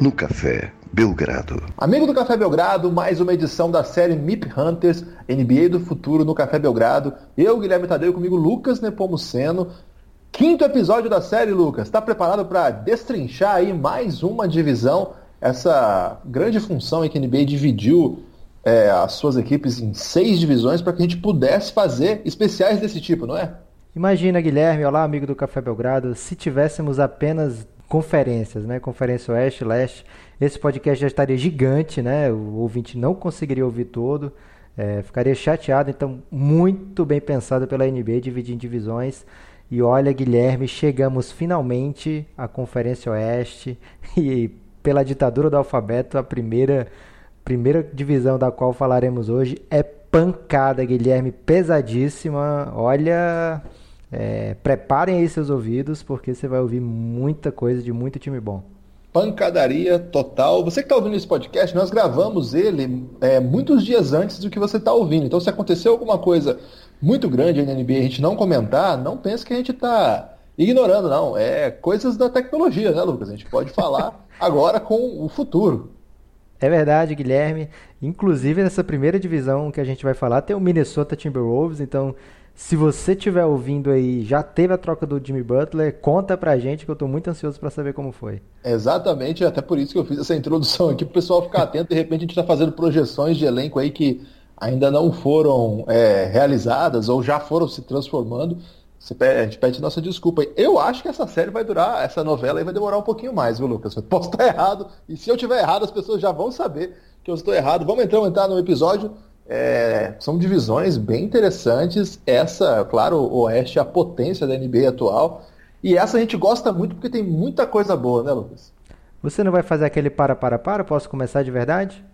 No Café Belgrado. Amigo do Café Belgrado, mais uma edição da série MIP Hunters, NBA do Futuro no Café Belgrado. Eu, Guilherme Tadeu, comigo Lucas Nepomuceno. Quinto episódio da série, Lucas. Está preparado para destrinchar aí mais uma divisão? Essa grande função em que a NBA dividiu é, as suas equipes em seis divisões para que a gente pudesse fazer especiais desse tipo, não é? Imagina, Guilherme, olá, amigo do Café Belgrado, se tivéssemos apenas conferências, né? Conferência Oeste, Leste, esse podcast já estaria gigante, né? O ouvinte não conseguiria ouvir todo, é, ficaria chateado. Então, muito bem pensado pela NBA, dividir em divisões. E olha, Guilherme, chegamos finalmente à Conferência Oeste e pela ditadura do alfabeto, a primeira, primeira divisão da qual falaremos hoje é pancada, Guilherme, pesadíssima. Olha, é, preparem aí seus ouvidos, porque você vai ouvir muita coisa de muito time bom. Pancadaria total. Você que está ouvindo esse podcast, nós gravamos ele é, muitos dias antes do que você está ouvindo. Então, se aconteceu alguma coisa muito grande na NBA e a gente não comentar, não pense que a gente está ignorando, não. É coisas da tecnologia, né, Lucas? A gente pode falar agora com o futuro. É verdade, Guilherme. Inclusive, nessa primeira divisão que a gente vai falar, tem o Minnesota Timberwolves, então se você estiver ouvindo aí, já teve a troca do Jimmy Butler, conta pra gente que eu tô muito ansioso para saber como foi. Exatamente, até por isso que eu fiz essa introdução aqui, pro pessoal ficar atento. De repente a gente tá fazendo projeções de elenco aí que ainda não foram é, realizadas ou já foram se transformando. A gente pede nossa desculpa. Eu acho que essa série vai durar, essa novela aí vai demorar um pouquinho mais, viu, Lucas? Eu posso estar errado, e se eu tiver errado, as pessoas já vão saber que eu estou errado. Vamos então entrar no episódio é, são divisões bem interessantes. Essa, claro, o Oeste é a potência da NBA atual. E essa a gente gosta muito porque tem muita coisa boa, né, Lucas? Você não vai fazer aquele para, para, para? Posso começar de verdade?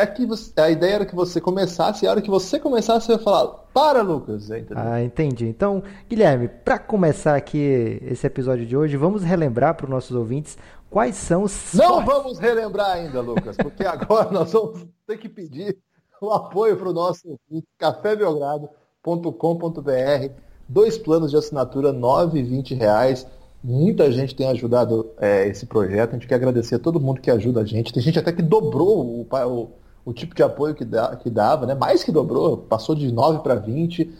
É que você, a ideia era que você começasse, e a hora que você começasse, você ia falar, para, Lucas. É, ah, entendi. Então, Guilherme, para começar aqui esse episódio de hoje, vamos relembrar para os nossos ouvintes quais são os. Não vamos relembrar ainda, Lucas, porque agora nós vamos ter que pedir o apoio para o nosso cafébelgrado.com.br. Dois planos de assinatura, 9,20 reais. Muita gente tem ajudado é, esse projeto. A gente quer agradecer a todo mundo que ajuda a gente. Tem gente até que dobrou o, o, o tipo de apoio que, dá, que dava, né? Mais que dobrou, passou de 9 para 20.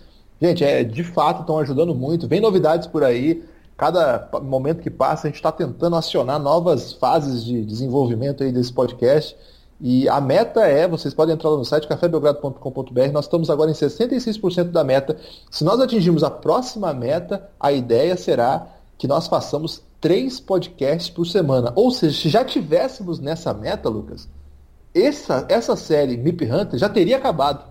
Gente, é, de fato estão ajudando muito. Vem novidades por aí. Cada momento que passa, a gente está tentando acionar novas fases de desenvolvimento aí desse podcast. E a meta é, vocês podem entrar no site cafébelgrado.com.br, nós estamos agora em 66% da meta. Se nós atingirmos a próxima meta, a ideia será que nós façamos três podcasts por semana. Ou seja, se já tivéssemos nessa meta, Lucas, essa, essa série MIP Hunter já teria acabado.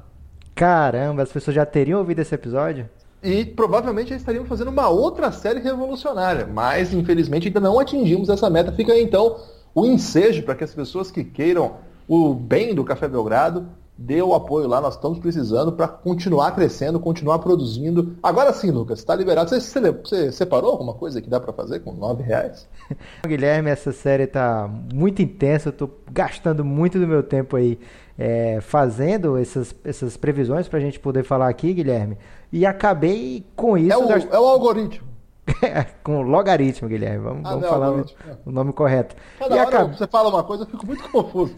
Caramba, as pessoas já teriam ouvido esse episódio? E provavelmente já estariam fazendo uma outra série revolucionária. Mas, infelizmente, ainda não atingimos essa meta. Fica aí, então, o ensejo para que as pessoas que queiram o bem do Café Belgrado, dê o apoio lá, nós estamos precisando para continuar crescendo, continuar produzindo. Agora sim, Lucas, está liberado. Você, você, você, separou alguma coisa que dá para fazer com nove reais? Guilherme, essa série está muito intensa, eu estou gastando muito do meu tempo aí é, fazendo essas, essas previsões para a gente poder falar aqui, Guilherme, e acabei com isso... É o, gast... é o algoritmo. com logaritmo, Guilherme. Vamos, ah, vamos não, falar o, o, nome correto. Cada e hora acab... você fala uma coisa, eu fico muito confuso.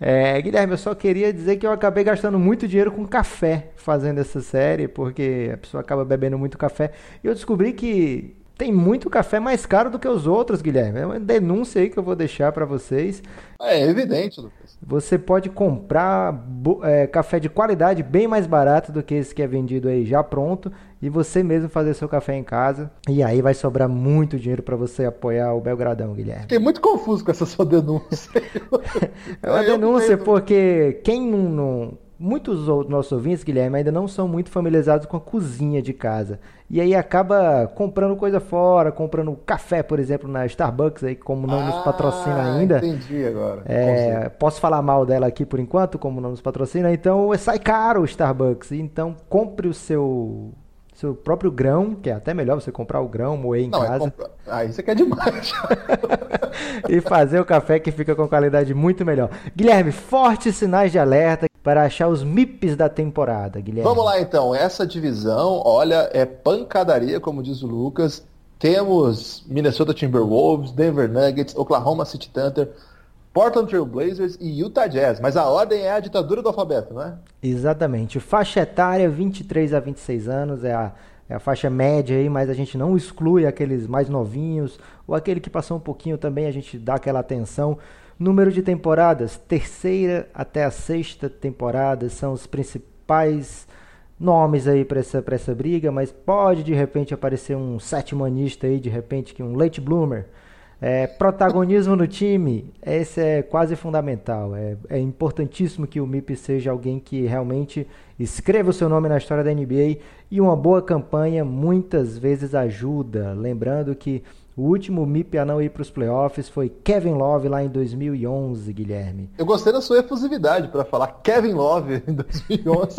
É, Guilherme, eu só queria dizer que eu acabei gastando muito dinheiro com café fazendo essa série, porque a pessoa acaba bebendo muito café. E eu descobri que tem muito café mais caro do que os outros, Guilherme. É uma denúncia aí que eu vou deixar para vocês. É evidente, Lucas. Você pode comprar é, café de qualidade bem mais barato do que esse que é vendido aí já pronto e você mesmo fazer seu café em casa. E aí vai sobrar muito dinheiro para você apoiar o Belgradão, Guilherme. Fiquei muito confuso com essa sua denúncia. é uma denúncia porque quem não, não muitos nossos ouvintes, Guilherme, ainda não são muito familiarizados com a cozinha de casa. E aí acaba comprando coisa fora, comprando café, por exemplo, na Starbucks, aí, como não ah, nos patrocina ainda. Entendi agora. É, posso falar mal dela aqui por enquanto, como não nos patrocina, então sai caro o Starbucks. Então compre o seu seu próprio grão, que é até melhor você comprar o grão, moer em não, é casa. É compra... Aí você quer demais. e fazer o café que fica com qualidade muito melhor. Guilherme, fortes sinais de alerta. para achar os MIPs da temporada, Guilherme? Vamos lá então, essa divisão, olha, é pancadaria, como diz o Lucas. Temos Minnesota Timberwolves, Denver Nuggets, Oklahoma City Thunder, Portland Trail Blazers e Utah Jazz. Mas a ordem é a ditadura do alfabeto, não é? Exatamente. Faixa etária 23 a 26 anos é a, é a faixa média aí, mas a gente não exclui aqueles mais novinhos ou aquele que passou um pouquinho também, a gente dá aquela atenção. Número de temporadas, terceira até a sexta temporada são os principais nomes aí para essa, essa briga, mas pode de repente aparecer um sétimanista aí, de repente, que um late bloomer. É, protagonismo no time, esse é quase fundamental. É, é, importantíssimo que o MIP seja alguém que realmente escreva o seu nome na história da NBA e uma boa campanha muitas vezes ajuda. Lembrando que o último MIP a não ir para os playoffs foi Kevin Love lá em 2011, Guilherme. Eu gostei da sua efusividade para falar Kevin Love em 2011.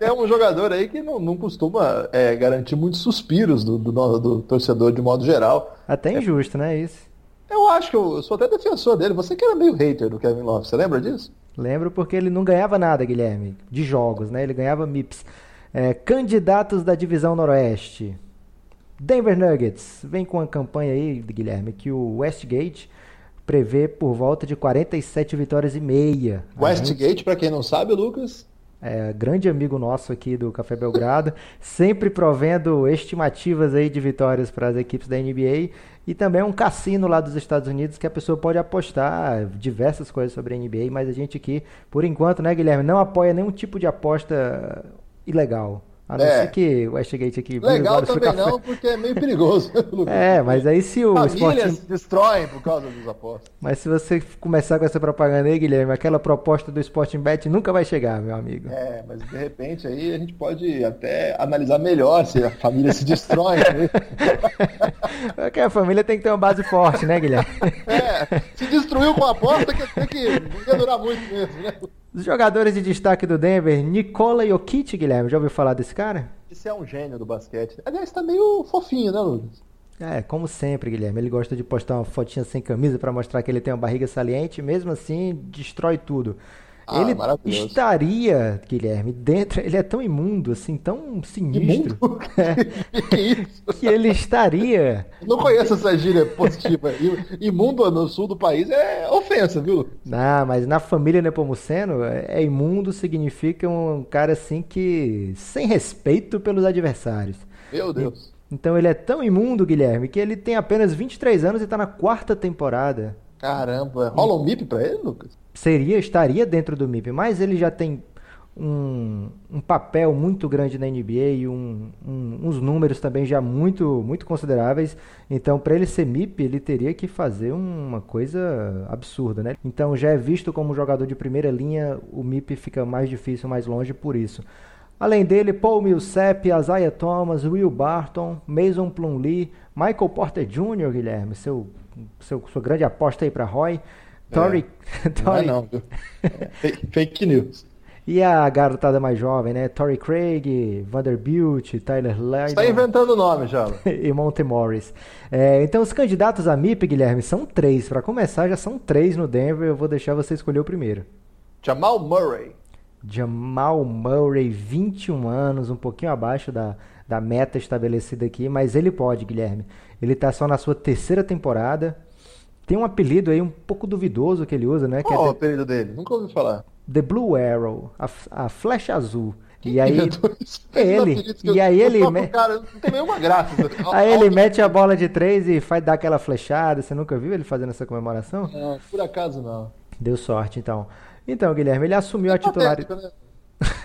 é um jogador aí que não, não costuma é, garantir muitos suspiros do, do, do, torcedor de modo geral. Até injusto, é. né? Isso. Eu acho que eu, eu, sou até defensor dele. Você que era meio hater do Kevin Love, você lembra disso? Lembro porque ele não ganhava nada, Guilherme, de jogos, né? Ele ganhava MIPS. É, candidatos da divisão Noroeste. Denver Nuggets vem com uma campanha aí, Guilherme, que o Westgate prevê por volta de 47 vitórias e meia. Westgate, para quem não sabe, Lucas, é, grande amigo nosso aqui do Café Belgrado, sempre provendo estimativas aí de vitórias para as equipes da NBA e também um cassino lá dos Estados Unidos que a pessoa pode apostar diversas coisas sobre a NBA, mas a gente aqui, por enquanto, né, Guilherme, não apoia nenhum tipo de aposta ilegal. A não é. ser que o Westgate aqui... Legal também não, porque é meio perigoso. é, mas aí se o Famílias Sporting... destroem por causa dos apostas. Mas se você começar com essa propaganda aí, Guilherme, aquela proposta do Sporting Bet nunca vai chegar, meu amigo. É, mas de repente aí a gente pode até analisar melhor se a família se destrói. Né? Porque a família tem que ter uma base forte, né, Guilherme? é, se destruiu com a aposta, tem que não ia durar muito mesmo, né? Os jogadores de destaque do Denver, Nikola Jokic, Guilherme, já ouviu falar desse cara? Esse é um gênio do basquete. Aliás, tá meio fofinho, né, Lucas? É, como sempre, Guilherme. Ele gosta de postar uma fotinha sem camisa para mostrar que ele tem uma barriga saliente, mesmo assim, destrói tudo. Ah, ele estaria, Guilherme, dentro. Ele é tão imundo, assim, tão sinistro. É, que, que ele estaria. Não conheço essa gíria positiva. Imundo no sul do país é ofensa, viu? Não, mas na família Nepomuceno, é, é imundo significa um cara assim que. sem respeito pelos adversários. Meu Deus. Então ele é tão imundo, Guilherme, que ele tem apenas 23 anos e está na quarta temporada. Caramba, rola um MIP pra ele, Lucas? seria estaria dentro do MIP, mas ele já tem um, um papel muito grande na NBA e um, um, uns números também já muito, muito consideráveis. Então, para ele ser MIP, ele teria que fazer uma coisa absurda, né? Então, já é visto como jogador de primeira linha, o MIP fica mais difícil, mais longe por isso. Além dele, Paul Millsap, Isaiah Thomas, Will Barton, Mason Plumlee, Michael Porter Jr., Guilherme, seu, seu, sua grande aposta aí para Roy. Tory. É, Tory. Não, é não, é, fake news. E a garotada mais jovem, né? Tory Craig, Vanderbilt, Tyler Lydon. Está inventando nome já. e Monte Morris. É, então, os candidatos a MIP, Guilherme, são três. Para começar, já são três no Denver. Eu vou deixar você escolher o primeiro. Jamal Murray. Jamal Murray, 21 anos, um pouquinho abaixo da, da meta estabelecida aqui, mas ele pode, Guilherme. Ele está só na sua terceira temporada, tem um apelido aí um pouco duvidoso que ele usa, né? Qual é, é o apelido dele? Nunca ouvi falar. The Blue Arrow, a, a flecha azul. Quem e aí é ele. E aí ele me... cara, não tem nenhuma graça. aí ele mete a bola de três e faz dar aquela flechada. Você nunca viu ele fazendo essa comemoração? Não, por acaso não. Deu sorte então. Então, Guilherme, ele assumiu é a titularidade. Né?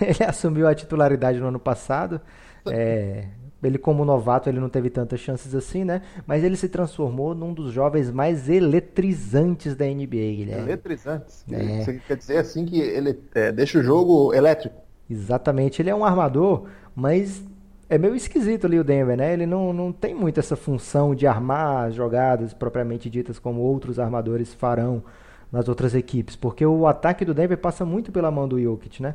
ele assumiu a titularidade no ano passado. É, ele, como novato, ele não teve tantas chances assim, né? Mas ele se transformou num dos jovens mais eletrizantes da NBA, Guilherme. Eletrizantes? É. Quer dizer assim que ele é, deixa o jogo elétrico? Exatamente. Ele é um armador, mas é meio esquisito ali o Denver, né? Ele não, não tem muito essa função de armar as jogadas propriamente ditas como outros armadores farão nas outras equipes, porque o ataque do Denver passa muito pela mão do Jokic, né?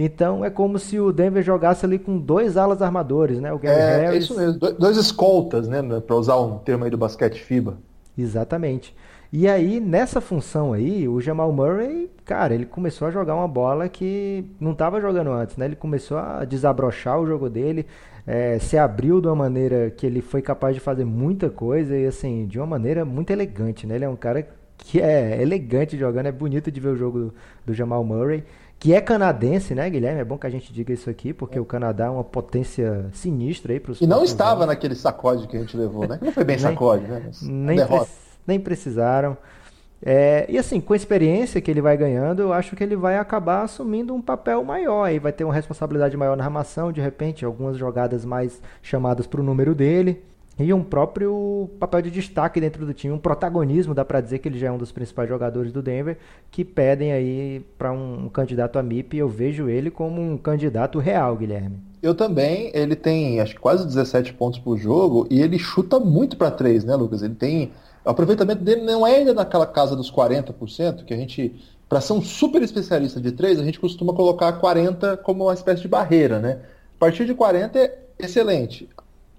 Então é como se o Denver jogasse ali com dois alas armadores, né? O Gary é, Harris. É isso mesmo, dois escoltas, né? Para usar um termo aí do basquete FIBA. Exatamente. E aí, nessa função aí, o Jamal Murray, cara, ele começou a jogar uma bola que não estava jogando antes, né? Ele começou a desabrochar o jogo dele, é, se abriu de uma maneira que ele foi capaz de fazer muita coisa e, assim, de uma maneira muito elegante, né? Ele é um cara que é elegante jogando, é bonito de ver o jogo do, do Jamal Murray que é canadense, né, Guilherme? É bom que a gente diga isso aqui, porque o Canadá é uma potência sinistra aí para os E não estava anos. naquele sacode que a gente levou, né? Não foi bem sacode, né? Mas nem, pre nem precisaram. É, e assim, com a experiência que ele vai ganhando, eu acho que ele vai acabar assumindo um papel maior. Aí vai ter uma responsabilidade maior na armação, de repente, algumas jogadas mais chamadas para o número dele. E um próprio papel de destaque dentro do time, um protagonismo, dá para dizer que ele já é um dos principais jogadores do Denver, que pedem aí para um, um, candidato a MIP, eu vejo ele como um candidato real, Guilherme. Eu também, ele tem acho que quase 17 pontos por jogo e ele chuta muito para três, né, Lucas? Ele tem o aproveitamento dele não é ainda naquela casa dos 40%, que a gente para ser um super especialista de três, a gente costuma colocar 40 como uma espécie de barreira, né? A partir de 40 é excelente.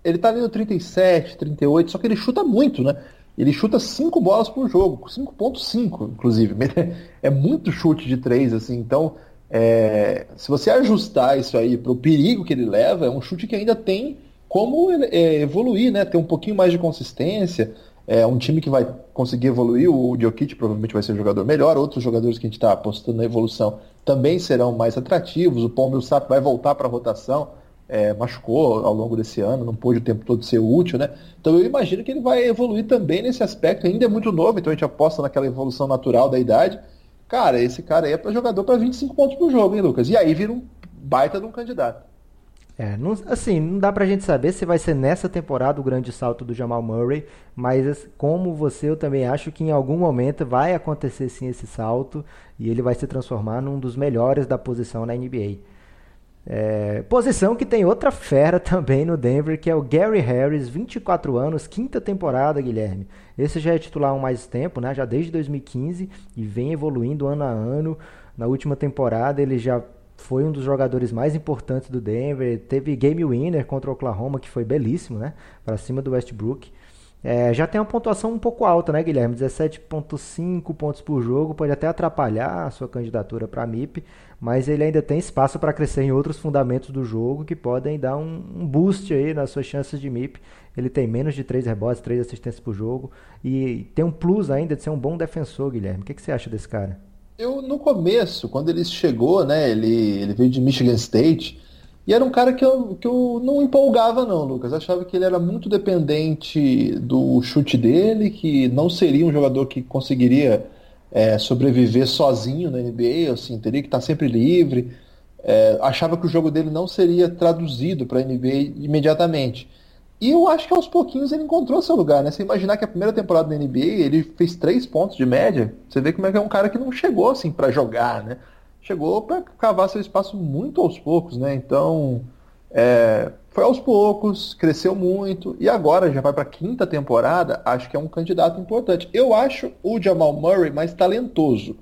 Ele tá ali no 37, 38, só que ele chuta muito, né? Ele chuta 5 bolas por jogo, 5.5, inclusive. É muito chute de 3, assim. Então, é, se você ajustar isso aí para o perigo que ele leva, é um chute que ainda tem como é, evoluir, né? Ter um pouquinho mais de consistência. É um time que vai conseguir evoluir. O Jokic provavelmente vai ser um jogador melhor. Outros jogadores que a gente está apostando na evolução também serão mais atrativos. O Paul Millsap vai voltar para a rotação é, machucou ao longo desse ano, não pôde o tempo todo ser útil, né? Então eu imagino que ele vai evoluir também nesse aspecto. Ainda é muito novo, então a gente aposta naquela evolução natural da idade. Cara, esse cara aí é para jogador para 25 pontos por jogo, hein, Lucas? E aí vira um baita de um candidato. É, não, assim, não dá pra gente saber se vai ser nessa temporada o grande salto do Jamal Murray, mas como você, eu também acho que em algum momento vai acontecer sim esse salto e ele vai se transformar num dos melhores da posição na NBA. É, posição que tem outra fera também no Denver, que é o Gary Harris, 24 anos, quinta temporada, Guilherme. Esse já é titular há mais tempo, né? já desde 2015, e vem evoluindo ano a ano. Na última temporada ele já foi um dos jogadores mais importantes do Denver. Teve game winner contra o Oklahoma, que foi belíssimo, né? Para cima do Westbrook. É, já tem uma pontuação um pouco alta, né, Guilherme? 17,5 pontos por jogo, pode até atrapalhar a sua candidatura para a MIP, mas ele ainda tem espaço para crescer em outros fundamentos do jogo que podem dar um, um, boost aí nas suas chances de MIP. Ele tem menos de 3 rebotes, 3 assistências por jogo e tem um plus ainda de ser um bom defensor, Guilherme. O que, que você acha desse cara? Eu, no começo, quando ele chegou, né, ele, ele veio de Michigan State, e era um cara que eu, que eu não empolgava, não, Lucas. Achava que ele era muito dependente do chute dele, que não seria um jogador que conseguiria é, sobreviver sozinho na NBA, assim, teria que estar sempre livre. É, achava que o jogo dele não seria traduzido para a NBA imediatamente. E eu acho que aos pouquinhos ele encontrou seu lugar, né? Você imaginar que a primeira temporada da NBA ele fez três pontos de média, você vê como é que é um cara que não chegou assim para jogar, né? chegou para cavar seu espaço muito aos poucos, né? Então, é, foi aos poucos, cresceu muito e agora já vai para a quinta temporada. Acho que é um candidato importante. Eu acho o Jamal Murray mais talentoso.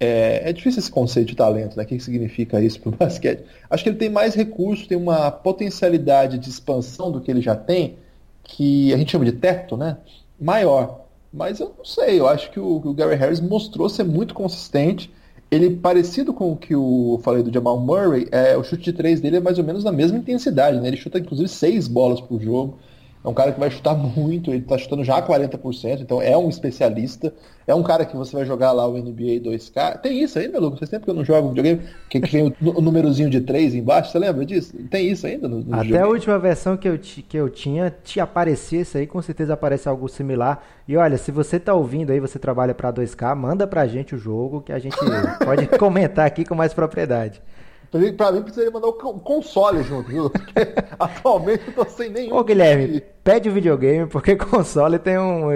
É, é difícil esse conceito de talento, né? O que significa isso para o basquete? Acho que ele tem mais recursos, tem uma potencialidade de expansão do que ele já tem, que a gente chama de teto, né? Maior. Mas eu não sei, eu acho que o, o Gary Harris mostrou ser muito consistente ele parecido com o que eu falei do Jamal Murray, é, o chute de três dele é mais ou menos na mesma intensidade, né? Ele chuta inclusive seis bolas por jogo. É um cara que vai chutar muito, ele está chutando já 40%, então é um especialista. É um cara que você vai jogar lá o NBA 2K. Tem isso ainda, Lucas? Faz tempo que eu não jogo videogame, que, que vem o, o númerozinho de 3 embaixo, você lembra disso? Tem isso ainda no, no Até videogame? a última versão que eu, que eu tinha, te aparecia isso aí, com certeza aparece algo similar. E olha, se você está ouvindo aí, você trabalha para 2K, manda pra gente o jogo que a gente pode comentar aqui com mais propriedade. Pra mim, precisaria mandar o console junto, viu? Porque atualmente eu tô sem nenhum. Ô, Guilherme, pede o videogame, porque console tem um,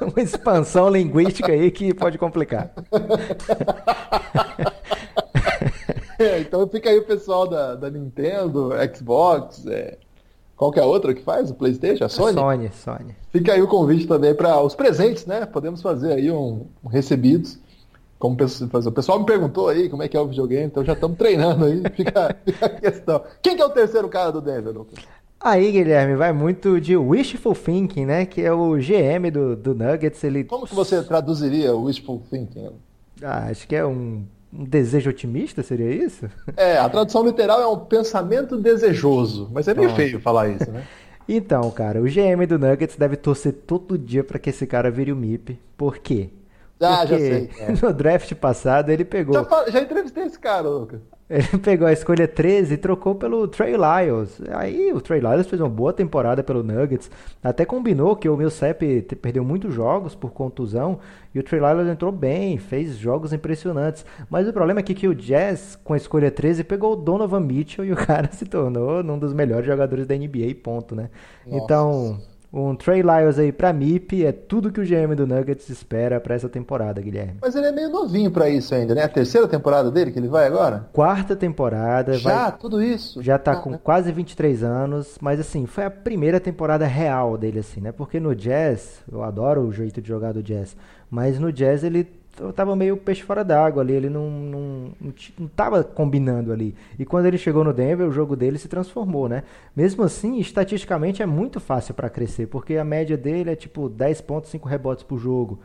uma expansão linguística aí que pode complicar. É, então fica aí o pessoal da, da Nintendo, Xbox, é, qualquer outra que faz, o Playstation, a Sony? Sony, Sony. Fica aí o convite também para os presentes, né? Podemos fazer aí um, um recebidos como o pessoal me perguntou aí como é que é o videogame, então já estamos treinando aí, fica, fica, a questão. Quem que é o terceiro cara do Denver, Lucas? Aí, Guilherme, vai muito de wishful thinking, né? Que é o GM do, do Nuggets. Ele... Como que você traduziria wishful thinking? Ah, acho que é um, um desejo otimista, seria isso? É, a tradução literal é um pensamento desejoso, mas é meio Nossa. feio falar isso, né? Então, cara, o GM do Nuggets deve torcer todo dia para que esse cara vire o MIP. Por quê? Ah, já sei. É. No draft passado ele pegou. Já, já entrevistei esse cara, Lucas. Ele pegou a escolha 13 e trocou pelo Trey Lyles. Aí o Trey Lyles fez uma boa temporada pelo Nuggets. Até combinou que o Millsap perdeu muitos jogos por contusão e o Trey Lyles entrou bem, fez jogos impressionantes. Mas o problema é que, que o Jazz, com a escolha 13, pegou o Donovan Mitchell e o cara se tornou um dos melhores jogadores da NBA, ponto, né? Nossa. Então, um Trey Lyles aí pra MIP é tudo que o GM do Nuggets espera para essa temporada, Guilherme. Mas ele é meio novinho para isso ainda, né? A terceira temporada dele que ele vai agora? Quarta temporada. Já, vai... tudo isso? Já tá ah, com né? quase 23 anos, mas assim, foi a primeira temporada real dele, assim, né? Porque no Jazz, eu adoro o jeito de jogar do Jazz, mas no Jazz ele tava meio peixe fora d'água ali, ele não, não, não tava combinando ali. E quando ele chegou no Denver, o jogo dele se transformou, né? Mesmo assim, estatisticamente é muito fácil para crescer, porque a média dele é tipo 10.5 rebotes por jogo.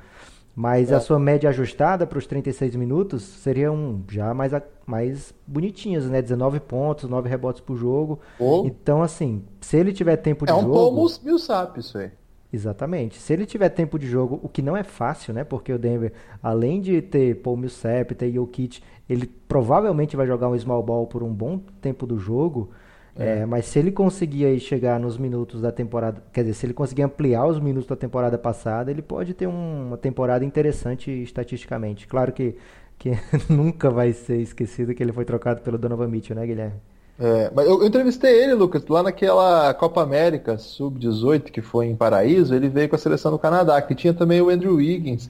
Mas é. a sua média ajustada para os 36 minutos seriam já mais, mais bonitinhas, né? 19 pontos, 9 rebotes por jogo. Oh. Então, assim, se ele tiver tempo de é um jogo... É um Millsap isso aí. Exatamente. Se ele tiver tempo de jogo, o que não é fácil, né? Porque o Denver, além de ter Paul Millsap, ter Jokic, ele provavelmente vai jogar um small ball por um bom tempo do jogo. É. É, mas se ele conseguir aí chegar nos minutos da temporada, quer dizer, se ele conseguir ampliar os minutos da temporada passada, ele pode ter um, uma temporada interessante estatisticamente. Claro que, que nunca vai ser esquecido que ele foi trocado pelo Donovan Mitchell, né, Guilherme? É, mas eu, eu, entrevistei ele, Lucas, lá naquela Copa América Sub-18 que foi em Paraíso, ele veio com a seleção do Canadá, que tinha também o Andrew Wiggins.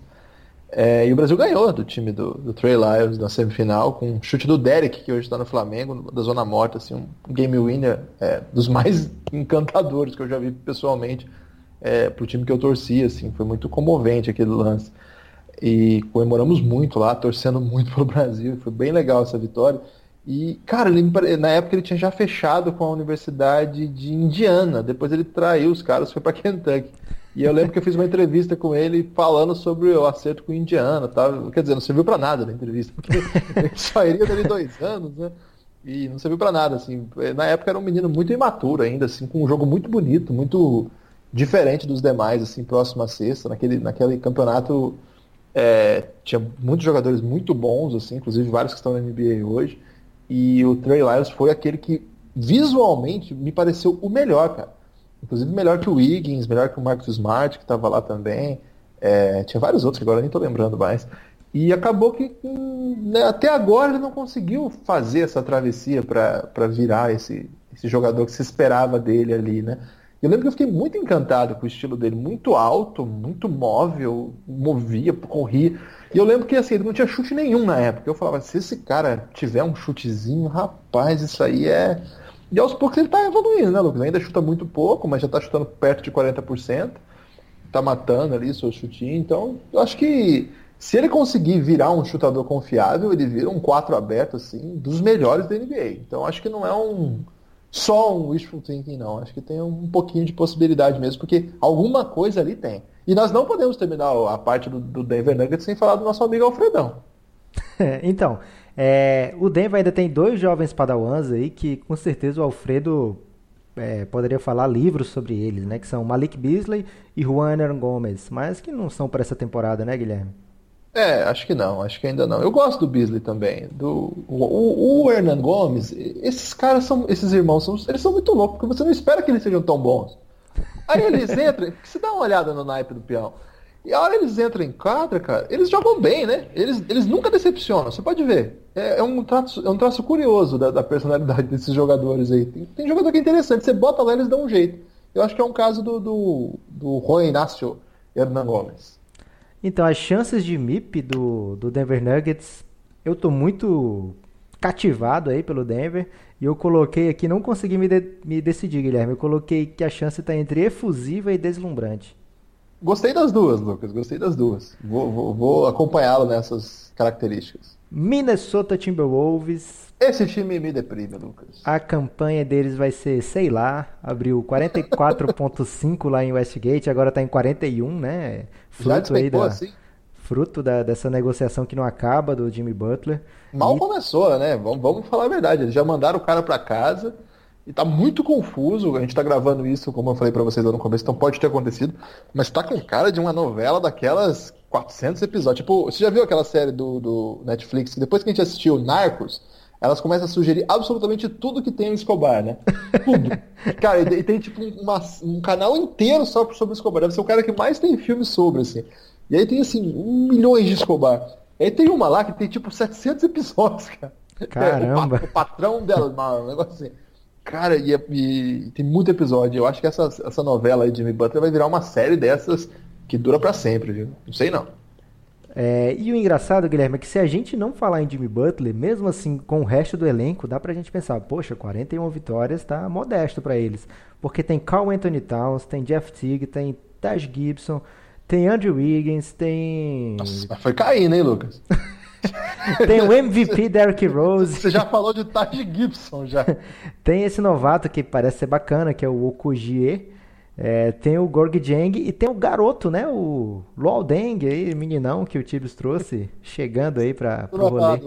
É, e o Brasil ganhou do time do, do Trey Lyles na semifinal, com um chute do Derek, que hoje está no Flamengo, da Zona Morta, assim, um game winner é, dos mais encantadores que eu já vi pessoalmente é, pro time que eu torcia, assim, foi muito comovente aquele lance. E comemoramos muito lá, torcendo muito pelo Brasil, foi bem legal essa vitória. E, cara, ele, na época ele tinha já fechado com a Universidade de Indiana. Depois ele traiu os caras, foi para Kentucky. E eu lembro que eu fiz uma entrevista com ele falando sobre o acerto com o Indiana. Tá? Quer dizer, não serviu para nada na entrevista, porque ele só iria dali dois anos, né? E não serviu para nada, assim. Na época era um menino muito imaturo ainda, assim, com um jogo muito bonito, muito diferente dos demais, assim, próximo à sexta. Naquele, naquele campeonato é, tinha muitos jogadores muito bons, assim, inclusive vários que estão na NBA hoje. E o Trey Lyles foi aquele que visualmente me pareceu o melhor, cara. Inclusive melhor que o Wiggins, melhor que o Marcus Smart, que estava lá também. É, tinha vários outros que agora nem estou lembrando mais. E acabou que né, até agora ele não conseguiu fazer essa travessia para virar esse, esse jogador que se esperava dele ali, né? Eu lembro que eu fiquei muito encantado com o estilo dele, muito alto, muito móvel, movia, corria. E eu lembro que assim, ele não tinha chute nenhum na época. Eu falava, se esse cara tiver um chutezinho, rapaz, isso aí é. E aos poucos ele tá evoluindo, né, Lucas? Ainda chuta muito pouco, mas já tá chutando perto de 40%. Tá matando ali seu chutinho. Então, eu acho que se ele conseguir virar um chutador confiável, ele vira um 4 aberto, assim, dos melhores da NBA. Então, acho que não é um só um wishful thinking, não. Acho que tem um pouquinho de possibilidade mesmo, porque alguma coisa ali tem. E nós não podemos terminar a parte do, do Denver Nuggets sem falar do nosso amigo Alfredão. então, é, o Denver ainda tem dois jovens padawans aí que com certeza o Alfredo é, poderia falar livros sobre eles, né? Que são Malik Beasley e Juan Gomes, mas que não são para essa temporada, né, Guilherme? É, acho que não, acho que ainda não. Eu gosto do Beasley também. Do, o, o Hernan Gomes, esses caras são, esses irmãos, são, eles são muito loucos, porque você não espera que eles sejam tão bons. Aí eles entram, você dá uma olhada no naipe do peão. E a hora eles entram em quadra, cara, eles jogam bem, né? Eles, eles nunca decepcionam, você pode ver. É, é um, traço, é um traço curioso da, da personalidade desses jogadores aí. Tem, tem, jogador que é interessante, você bota lá eles dão um jeito. Eu acho que é um caso do, do, do Juan Inácio Hernan Gomes. Então, as chances de MIP do, do Denver Nuggets, eu tô muito cativado aí pelo Denver. E eu coloquei aqui, não consegui me, de, me decidir, Guilherme. Eu coloquei que a chance está entre efusiva e deslumbrante. Gostei das duas, Lucas. Gostei das duas. Vou, vou, vou acompanhá-lo nessas características. Minnesota Timberwolves. Esse time me deprime, Lucas. A campanha deles vai ser, sei lá, abriu 44.5 lá em Westgate, agora tá em 41, né? Fruto aí da, assim? Fruto da, dessa negociação que não acaba do Jimmy Butler. Mal e... começou, né? Vamos, vamos falar a verdade. Eles já mandaram o cara para casa e tá muito confuso. A gente tá gravando isso, como eu falei para vocês lá no começo, então pode ter acontecido, mas tá com cara de uma novela daquelas 400 episódios. Tipo, você já viu aquela série do, do Netflix que depois que a gente assistiu Narcos, elas começam a sugerir absolutamente tudo que tem o Escobar, né? Tudo. cara, e tem tipo uma, um canal inteiro só sobre o Escobar. Deve ser o cara que mais tem filmes sobre, assim. E aí tem, assim, um milhões de Escobar. E aí tem uma lá que tem tipo 700 episódios, cara. Caramba. É, o, o, patrão dela, um negócio assim. Cara, e, e, tem muito episódio. Eu acho que essa, essa novela aí de Jimmy Butler vai virar uma série dessas que dura para sempre, viu? Não sei não. É, e o engraçado, Guilherme, é que se a gente não falar em Jimmy Butler, mesmo assim com o resto do elenco, dá pra gente pensar, poxa, 41 vitórias tá modesto para eles. Porque tem Carl Anthony Towns, tem Jeff Teague, tem Taj Gibson, tem Andrew Wiggins, tem. Nossa, foi caindo, hein, Lucas? tem o MVP Derrick Rose. Você já falou de Taj Gibson já. tem esse novato que parece ser bacana, que é o Okujie. É, tem o Gorg Jang e tem o garoto, né? O Luol Deng aí, meninão que o Tibes trouxe, chegando aí para o rolê.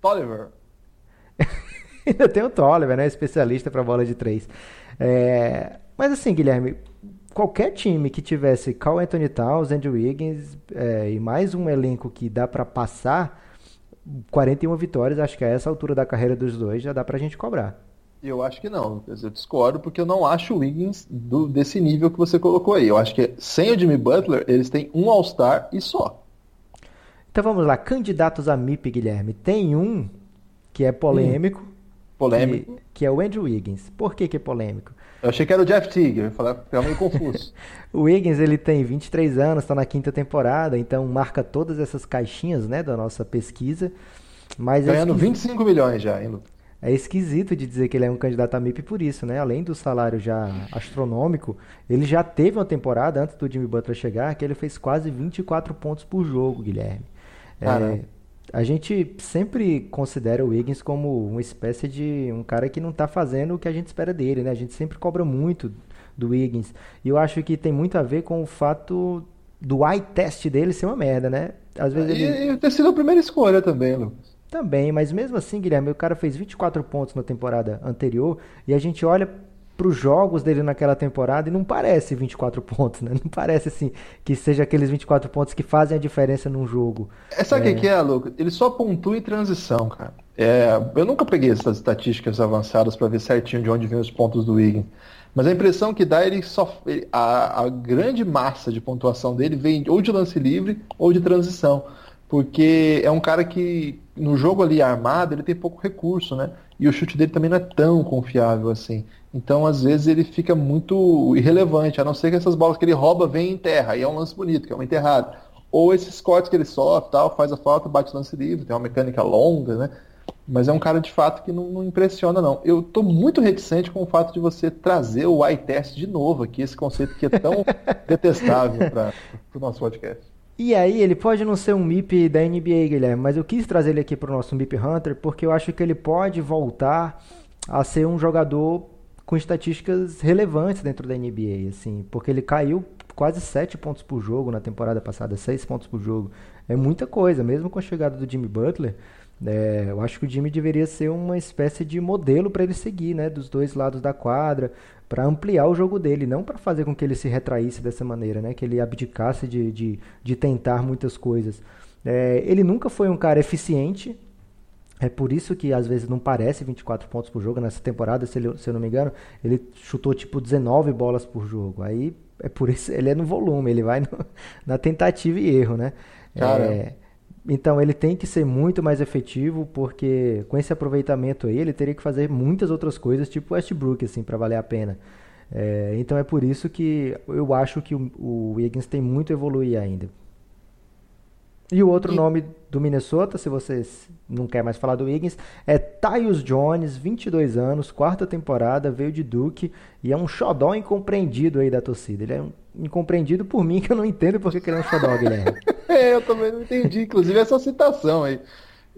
Tolliver. Ainda tem o Tolliver, né? Especialista para bola de três. É, mas assim, Guilherme, qualquer time que tivesse Carl Anthony Towns, Andrew Wiggins é, e mais um elenco que dá para passar 41 vitórias, acho que a essa altura da carreira dos dois já dá pra gente cobrar. Eu acho que não. Eu discordo porque eu não acho o Wiggins do, desse nível que você colocou aí. Eu acho que sem o Jimmy Butler, eles têm um All-Star e só. Então vamos lá, candidatos a MIP, Guilherme. Tem um que é polêmico. Hum, polêmico. Que, que, é o Andrew Wiggins. Por que, que é polêmico? Eu achei que era o Jeff Teague, eu falar, ficava meio confuso. o Wiggins, ele tem 23 anos, está na quinta temporada, então marca todas essas caixinhas, né, da nossa pesquisa. Mas é Ganhando é 25 milhões já, hein, Lucas? é esquisito de dizer que ele é um candidato a MIP por isso, né? Além do salário já astronômico, ele já teve uma temporada antes do Jimmy Butler chegar que ele fez quase 24 pontos por jogo, Guilherme. É, a gente sempre considera o Wiggins como uma espécie de um cara que não está fazendo o que a gente espera dele, né? A gente sempre cobra muito do Wiggins. E eu acho que tem muito a ver com o fato do eye test dele ser uma merda, né? Às vezes ele... E ter sido a primeira escolha também, Lucas. Também, mas mesmo assim, Guilherme, o cara fez 24 pontos na temporada anterior e a gente olha para os jogos dele naquela temporada e não parece 24 pontos, né? Não parece assim que seja aqueles 24 pontos que fazem a diferença num jogo. É, sabe o é... que é, Lucas? Ele só pontua em transição, cara. É, eu nunca peguei essas estatísticas avançadas para ver certinho de onde vem os pontos do Wiggins. Mas a impressão que dá, ele só, a, a grande massa de pontuação dele vem ou de lance livre ou de transição porque é um cara que no jogo ali armado ele tem pouco recurso, né? E o chute dele também não é tão confiável assim. Então, às vezes, ele fica muito irrelevante, a não ser que essas bolas que ele rouba vêm em terra, e é um lance bonito, que é uma enterrada. Ou esses cortes que ele sofre, tal, faz a falta, bate o lance livre, tem uma mecânica longa, né? Mas é um cara de fato que não, não impressiona, não. Eu estou muito reticente com o fato de você trazer o eye test de novo aqui, esse conceito que é tão detestável para o nosso podcast. E aí, ele pode não ser um MIP da NBA, Guilherme, mas eu quis trazer ele aqui para o nosso MIP Hunter porque eu acho que ele pode voltar a ser um jogador com estatísticas relevantes dentro da NBA, assim, porque ele caiu quase 7 pontos por jogo na temporada passada, 6 pontos por jogo. É muita coisa, mesmo com a chegada do Jimmy Butler. É, eu acho que o Jimmy deveria ser uma espécie de modelo para ele seguir, né, dos dois lados da quadra, para ampliar o jogo dele, não para fazer com que ele se retraísse dessa maneira, né? Que ele abdicasse de, de, de tentar muitas coisas. É, ele nunca foi um cara eficiente. É por isso que às vezes não parece 24 pontos por jogo. Nessa temporada, se, ele, se eu não me engano, ele chutou tipo 19 bolas por jogo. Aí é por isso ele é no volume, ele vai no, na tentativa e erro, né? É, então ele tem que ser muito mais efetivo, porque com esse aproveitamento aí ele teria que fazer muitas outras coisas, tipo Westbrook, assim, para valer a pena. É, então é por isso que eu acho que o, o Wiggins tem muito a evoluir ainda. E o outro e... nome do Minnesota, se você não quer mais falar do Wiggins, é Tyus Jones, 22 anos, quarta temporada, veio de Duke e é um xodó incompreendido aí da torcida. Ele é um incompreendido por mim, que eu não entendo porque que ele é um xodó, Guilherme. é, eu também não entendi, inclusive essa citação aí.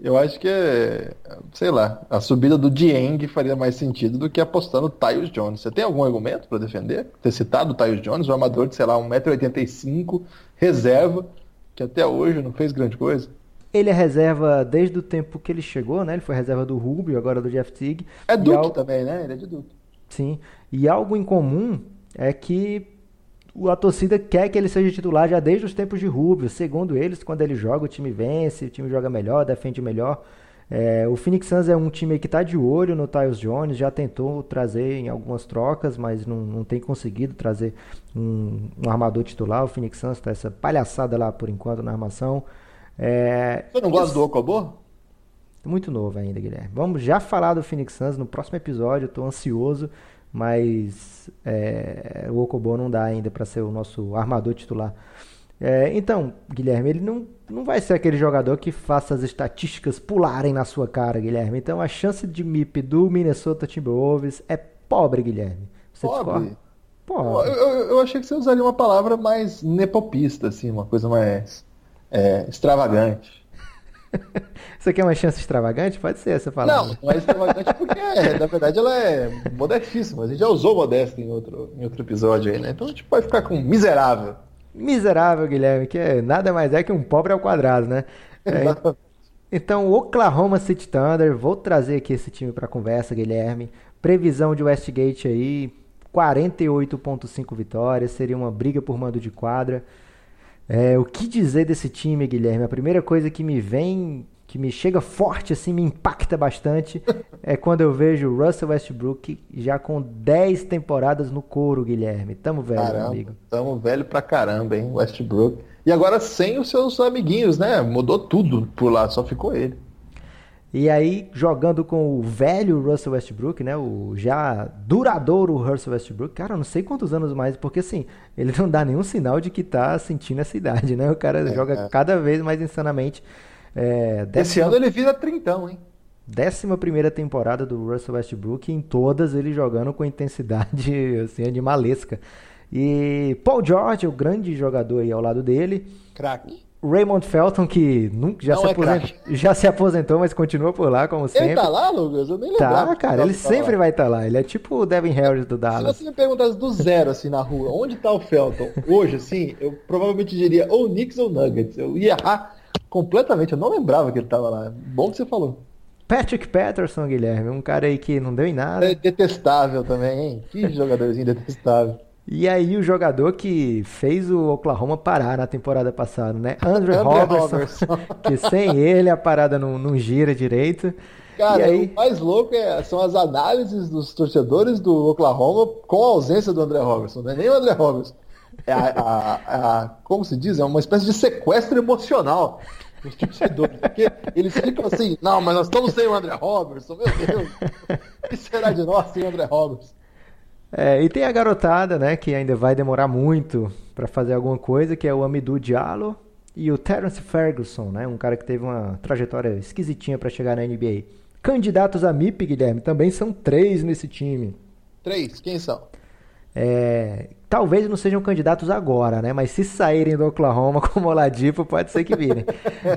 Eu acho que é, sei lá, a subida do Dieng faria mais sentido do que apostando no Tyus Jones. Você tem algum argumento para defender? Ter citado o Tyus Jones, um amador de, sei lá, 1,85m, reserva, que até hoje não fez grande coisa? Ele é reserva desde o tempo que ele chegou, né? Ele foi reserva do Rubio, agora do Jeff Teague. É Duke algo... também, né? Ele é de Duke. Sim. E algo em comum é que a torcida quer que ele seja titular já desde os tempos de Rubio. Segundo eles, quando ele joga, o time vence, o time joga melhor, defende melhor. É, o Phoenix Suns é um time que está de olho no Tyus Jones, já tentou trazer em algumas trocas, mas não, não tem conseguido trazer um, um armador titular. O Phoenix Suns está essa palhaçada lá por enquanto na armação. É, Você não gosta do Okobo? Muito novo ainda, Guilherme. Vamos já falar do Phoenix Suns no próximo episódio, estou ansioso, mas é, o Okobo não dá ainda para ser o nosso armador titular. É, então, Guilherme, ele não, não vai ser aquele jogador que faça as estatísticas pularem na sua cara, Guilherme. Então a chance de MIP do Minnesota Timberwolves é pobre, Guilherme. Você pobre? Pobre. Eu, eu, eu, achei que você usaria uma palavra mais nepopista, assim, uma coisa mais é, extravagante. Você quer uma chance extravagante? Pode ser essa palavra. Não, não é extravagante porque, na verdade, ela é modestíssima. A gente já usou modesto em outro, em outro episódio aí, né? Então a gente pode ficar com miserável. Miserável, Guilherme, que é, nada mais é que um pobre ao quadrado, né? É, então, Oklahoma City Thunder, vou trazer aqui esse time para conversa, Guilherme. Previsão de Westgate aí, 48.5 vitórias, seria uma briga por mando de quadra. É, o que dizer desse time, Guilherme? A primeira coisa que me vem que me chega forte, assim, me impacta bastante, é quando eu vejo o Russell Westbrook já com 10 temporadas no couro, Guilherme. Tamo velho, caramba, amigo. Tamo velho pra caramba, hein, Westbrook. E agora sem os seus amiguinhos, né? Mudou tudo por lá, só ficou ele. E aí, jogando com o velho Russell Westbrook, né? O já duradouro Russell Westbrook. Cara, não sei quantos anos mais, porque assim, ele não dá nenhum sinal de que tá sentindo essa idade, né? O cara é, joga é. cada vez mais insanamente. É, décima... Esse ano ele vira trintão, hein? Décima primeira temporada do Russell Westbrook, em todas ele jogando com intensidade assim, animalesca. E Paul George, o grande jogador aí ao lado dele. Crack. Raymond Felton, que nunca, já, se é aposentou, já se aposentou, mas continua por lá, como sempre. Ele tá lá, Lucas? Eu nem lembrava. Tá, cara, ele sempre lá. vai estar tá lá. Ele é tipo o Devin Harris do Dallas. Se você me perguntasse do zero, assim, na rua, onde tá o Felton? Hoje, assim, eu provavelmente diria ou Knicks ou Nuggets. Eu ia errar completamente. Eu não lembrava que ele tava lá. Bom que você falou. Patrick Patterson, Guilherme, um cara aí que não deu em nada. É detestável também, hein? Que jogadorzinho detestável. E aí o jogador que fez o Oklahoma parar na temporada passada, né? Andrew, Robertson, Robertson. que sem ele a parada não, não gira direito. Cara, aí... o mais louco é, são as análises dos torcedores do Oklahoma com a ausência do André Robertson. Não é nem o André Robertson. É a, a, a, como se diz? É uma espécie de sequestro emocional dos torcedores. Porque eles ficam assim, não, mas nós estamos sem o André Robertson, meu Deus. O que será de nós sem o André Robertson? É, e tem a garotada, né, que ainda vai demorar muito para fazer alguma coisa, que é o Amidou Diallo e o Terence Ferguson, né, um cara que teve uma trajetória esquisitinha para chegar na NBA. Candidatos a MIP, Guilherme, também são três nesse time. Três? Quem são? É, talvez não sejam candidatos agora, né? Mas se saírem do Oklahoma como Oladipo, pode ser que virem.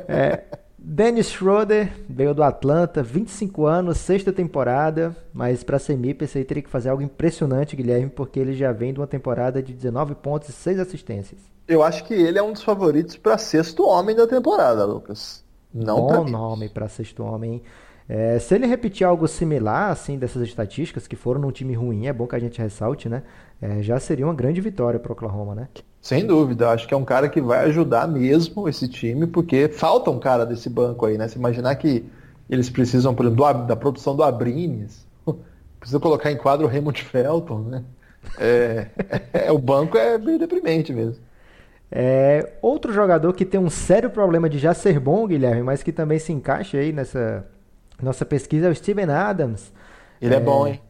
É, Dennis Schroeder veio do Atlanta, 25 anos, sexta temporada, mas para ser MIP esse aí teria que fazer algo impressionante, Guilherme, porque ele já vem de uma temporada de 19 pontos e 6 assistências. Eu acho que ele é um dos favoritos para sexto homem da temporada, Lucas. Não Bom nome para sexto homem. É, se ele repetir algo similar, assim, dessas estatísticas que foram num time ruim, é bom que a gente ressalte, né? É, já seria uma grande vitória para o Oklahoma, né? Sem dúvida, acho que é um cara que vai ajudar mesmo esse time, porque falta um cara desse banco aí, né? Se imaginar que eles precisam, por exemplo, do, da produção do Abrines, precisa colocar em quadro o Raymond Felton, né? É, é, o banco é bem deprimente mesmo. É, outro jogador que tem um sério problema de já ser bom, Guilherme, mas que também se encaixa aí nessa nossa pesquisa é o Steven Adams. Ele é, é bom, hein?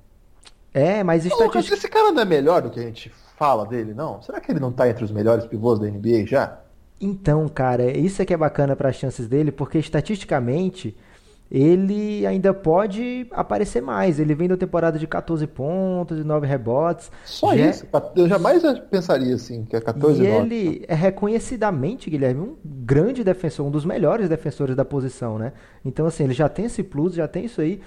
É, mas estatística... Esse cara não é melhor do que a gente fala dele, não? Será que ele não tá entre os melhores pivôs da NBA já? Então, cara, isso é que é bacana para as chances dele, porque estatisticamente ele ainda pode aparecer mais. Ele vem da temporada de 14 pontos e 9 rebotes. Só Já... isso? Eu jamais pensaria assim, que é 14 e 9. ele é reconhecidamente, Guilherme, um grande defensor, um dos melhores defensores da posição, né? Então, assim, ele já tem esse plus, já tem isso aí.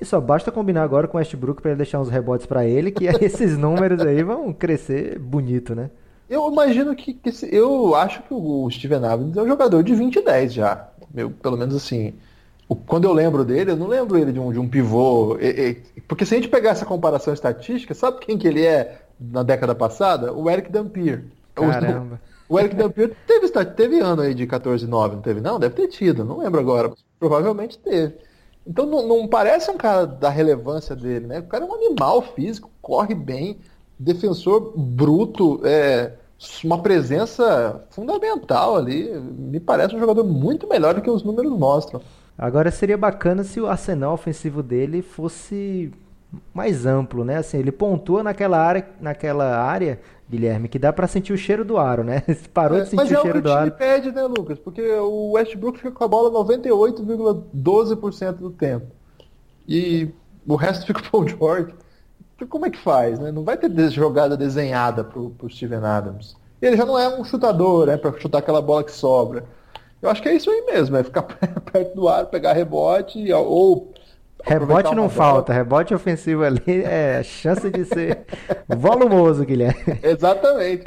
E só basta combinar agora com o Westbrook para ele deixar uns rebotes para ele, que esses números aí vão crescer bonito, né? Eu imagino que, que eu acho que o Steven Adams é um jogador de 20 e 10 já. Eu, pelo menos assim, quando eu lembro dele, eu não lembro ele de um, de um pivô. porque se a gente pegar essa comparação estatística, sabe quem que ele é na década passada? O Eric Dampier. Caramba. O, o Eric Dampier teve, teve ano aí de 14 9, não teve? Não, deve ter tido, não lembro agora. Provavelmente teve. Então não, não, parece um cara da relevância dele, né? O cara é um animal físico, corre bem, defensor bruto, é, uma presença fundamental ali. Me parece um jogador muito melhor do que os números mostram. Agora seria bacana se o arsenal ofensivo dele fosse mais amplo, né? Assim, ele pontua naquela área, naquela área, Guilherme, que dá para sentir o cheiro do aro, né? Parou é, de sentir o cheiro do aro. Mas é o que o time pede, né, Lucas? Porque o Westbrook fica com a bola 98,12% do tempo. E o resto fica pro George. Como é que faz, né? Não vai ter jogada desenhada pro, pro Steven Adams. Ele já não é um chutador, né? Pra chutar aquela bola que sobra. Eu acho que é isso aí mesmo, é ficar perto do ar, pegar rebote ou. Rebote não falta, rebote ofensivo ali é a chance de ser volumoso, Guilherme. Exatamente.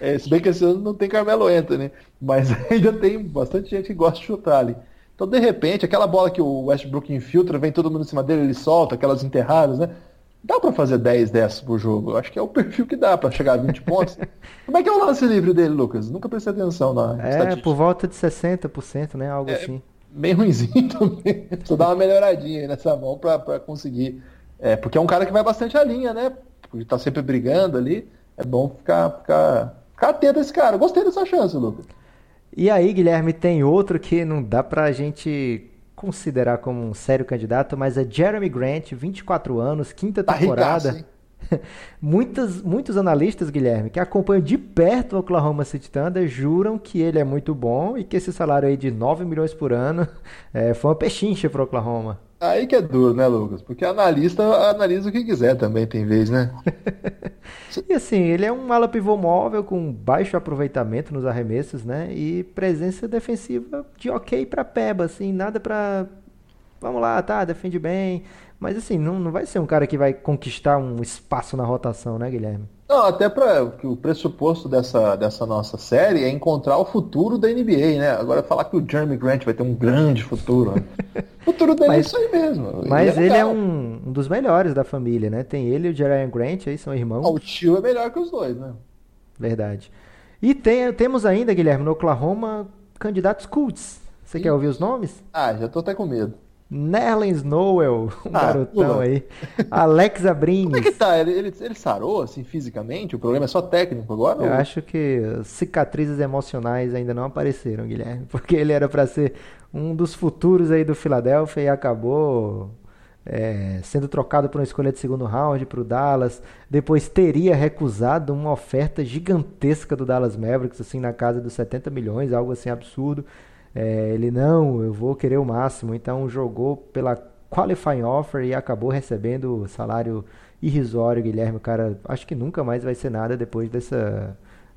É, se bem que esse ano não tem Carmelo Anthony, mas ainda tem bastante gente que gosta de chutar ali. Então, de repente, aquela bola que o Westbrook infiltra, vem todo mundo em cima dele, ele solta, aquelas enterradas, né? Dá para fazer 10 dessas por jogo. Eu acho que é o perfil que dá para chegar a 20 pontos. Como é que é o lance livre dele, Lucas? Nunca prestei atenção na É, estatística. por volta de 60%, né? Algo é, assim. Bem ruimzinho também. Só dá uma melhoradinha aí nessa mão para conseguir. É, porque é um cara que vai bastante a linha, né? Porque tá sempre brigando ali. É bom ficar, ficar, ficar atento a esse cara. Gostei dessa chance, Lucas. E aí, Guilherme, tem outro que não dá pra gente considerar como um sério candidato, mas é Jeremy Grant, 24 anos, quinta tá temporada. Ricaço, Muitos, muitos analistas, Guilherme, que acompanham de perto o Oklahoma City Thunder, juram que ele é muito bom e que esse salário aí de 9 milhões por ano é, foi uma pechincha para o Oklahoma. Aí que é duro, né, Lucas? Porque analista analisa o que quiser também, tem vez, né? e assim, ele é um ala pivô móvel com baixo aproveitamento nos arremessos, né? E presença defensiva de ok para peba, assim, nada para vamos lá, tá, defende bem, mas assim, não, não vai ser um cara que vai conquistar um espaço na rotação, né, Guilherme? Não, até para o pressuposto dessa, dessa nossa série é encontrar o futuro da NBA, né? Agora falar que o Jeremy Grant vai ter um grande futuro. Né? o futuro dele é mas, é isso aí mesmo. Mas ele é, ele é um, um, dos melhores da família, né? Tem ele e o Jeremy Grant, aí são irmãos. o tio é melhor que os dois, né? Verdade. E tem, temos ainda, Guilherme, no Oklahoma, candidatos cults. Você Sim. quer ouvir os nomes? Ah, já tô até com medo. Nerlens Noel, um ah, garotão aí. Alex Abrines. Como é que tá? Ele, ele, ele, sarou, assim, fisicamente? O problema é só técnico agora? Eu ou... acho que cicatrizes emocionais ainda não apareceram, Guilherme. Porque ele era para ser um dos futuros aí do Philadelphia e acabou é, sendo trocado por uma escolha de segundo round para o Dallas. Depois teria recusado uma oferta gigantesca do Dallas Mavericks, assim, na casa dos 70 milhões, algo assim absurdo. É, ele não, eu vou querer o máximo, então jogou pela qualifying offer e acabou recebendo salário irrisório, Guilherme. O cara, acho que nunca mais vai ser nada depois dessa,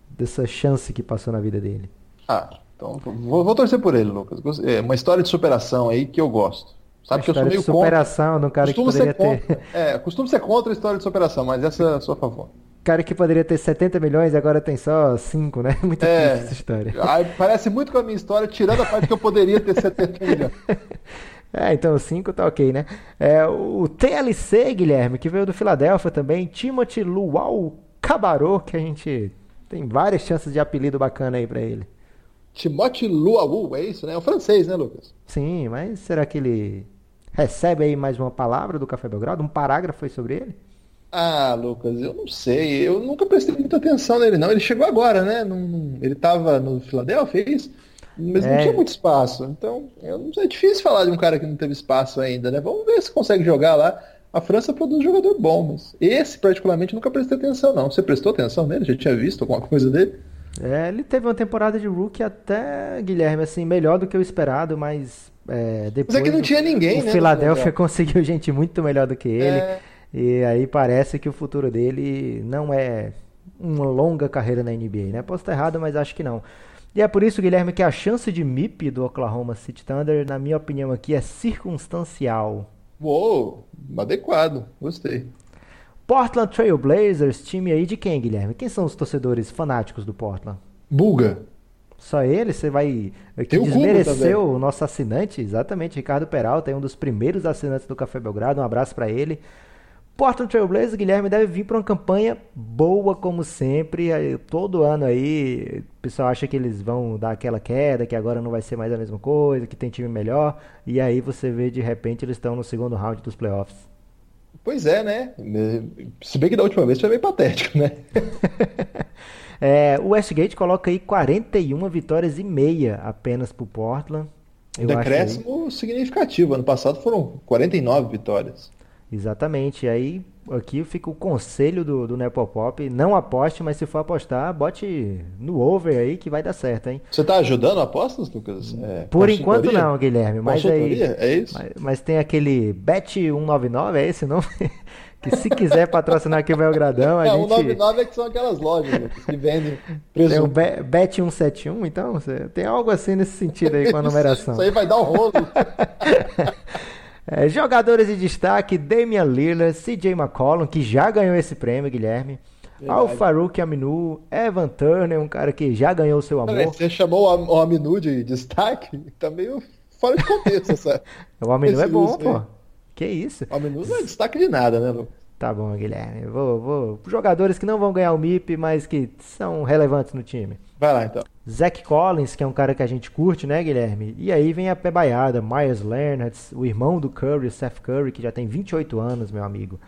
dessa chance que passou na vida dele. Ah, então vou, vou torcer por ele, Lucas. É uma história de superação aí que eu gosto. Sabe que eu sou meio de superação contra. no cara costumo que poderia ter. Contra, é, costumo ser contra a história de superação, mas essa é a sua favor cara que poderia ter 70 milhões agora tem só 5, né? Muito é, triste essa história. Parece muito com a minha história, tirando a parte que eu poderia ter 70 milhões. É, então 5 tá ok, né? É, o TLC, Guilherme, que veio do Filadélfia também, Timothy Luau Cabarô, que a gente tem várias chances de apelido bacana aí para ele. Timothy Luau, é isso, né? É o francês, né, Lucas? Sim, mas será que ele recebe aí mais uma palavra do Café Belgrado? Um parágrafo foi sobre ele? Ah, Lucas, eu não sei. Eu nunca prestei muita atenção nele, não. Ele chegou agora, né? ele estava no Philadelphia, é isso? Mas é. não tinha muito espaço. Então, eu é difícil falar de um cara que não teve espaço ainda, né? Vamos ver se consegue jogar lá. A França produz jogador bom, mas esse particularmente nunca prestei atenção, não. Você prestou atenção nele? Já tinha visto alguma coisa dele? É, ele teve uma temporada de rookie até, Guilherme, assim, melhor do que o esperado, mas é, depois... Mas é que não tinha ninguém, o né? Philadelphia conseguiu gente muito melhor do que ele, É. e aí parece que o futuro dele não é uma longa carreira na NBA, né? Posso estar errado, mas acho que não. E é por isso, Guilherme, que a chance de MIP do Oklahoma City Thunder, na minha opinião aqui, é circunstancial. Uou, adequado, gostei. Portland Trail Blazers, time aí de quem, Guilherme? Quem são os torcedores fanáticos do Portland? Bulga. Só ele? Você vai o Cubo desmerecer também. o nosso assinante? Exatamente, Ricardo Peralta, é um dos primeiros assinantes do Café Belgrado. Um abraço pra ele. Portland Trail Blazers, Guilherme, deve vir para uma campanha boa, como sempre. Todo ano aí, o pessoal acha que eles vão dar aquela queda, que agora não vai ser mais a mesma coisa, que tem time melhor. E aí você vê, de repente, eles estão no segundo round dos playoffs. Pois é, né? Se bem que da última vez foi meio patético, né? É, o Westgate coloca aí 41 vitórias e meia apenas pro Portland. Um Eu acho aí- decréscimo significativo. Ano passado foram 49 vitórias. Exatamente. Aí aqui fica o conselho do, do Nepopop. Não aposte, mas se for apostar, bote no over aí que vai dar certo, hein? Você tá ajudando apostas, Lucas? É, Por enquanto não, Guilherme. Mas aí. É isso? Mas, mas tem aquele Bet199, é esse o nome? que se quiser patrocinar aqui o Belgradão, a É, gente. 199 é que são aquelas lojas Lucas, que vendem Tem o presunto. Be- Bet171, então? Tem algo assim nesse sentido aí com a numeração. Isso aí vai dar um rolo. É, jogadores de destaque: Damian Lillard, CJ McCollum, que já ganhou esse prêmio, Guilherme. Verdade. Al Farouk Aminu, Evan Turner, um cara que já ganhou o seu amor. Peraí, você chamou o Am- o Aminu de destaque? Tá meio fora de contexto essa. O Aminu é bom, uso pô. aí. Que isso? O Aminu não é destaque de nada, né, Lucas? Tá bom, Guilherme. Vou, vou. Jogadores que não vão ganhar o MIP, mas que são relevantes no time. Vai lá, então. Zach Collins, que é um cara que a gente curte, né, Guilherme? E aí vem a pebaiada, Myers Leonard, o irmão do Curry, o Seth Curry, que já tem 28 anos, meu amigo.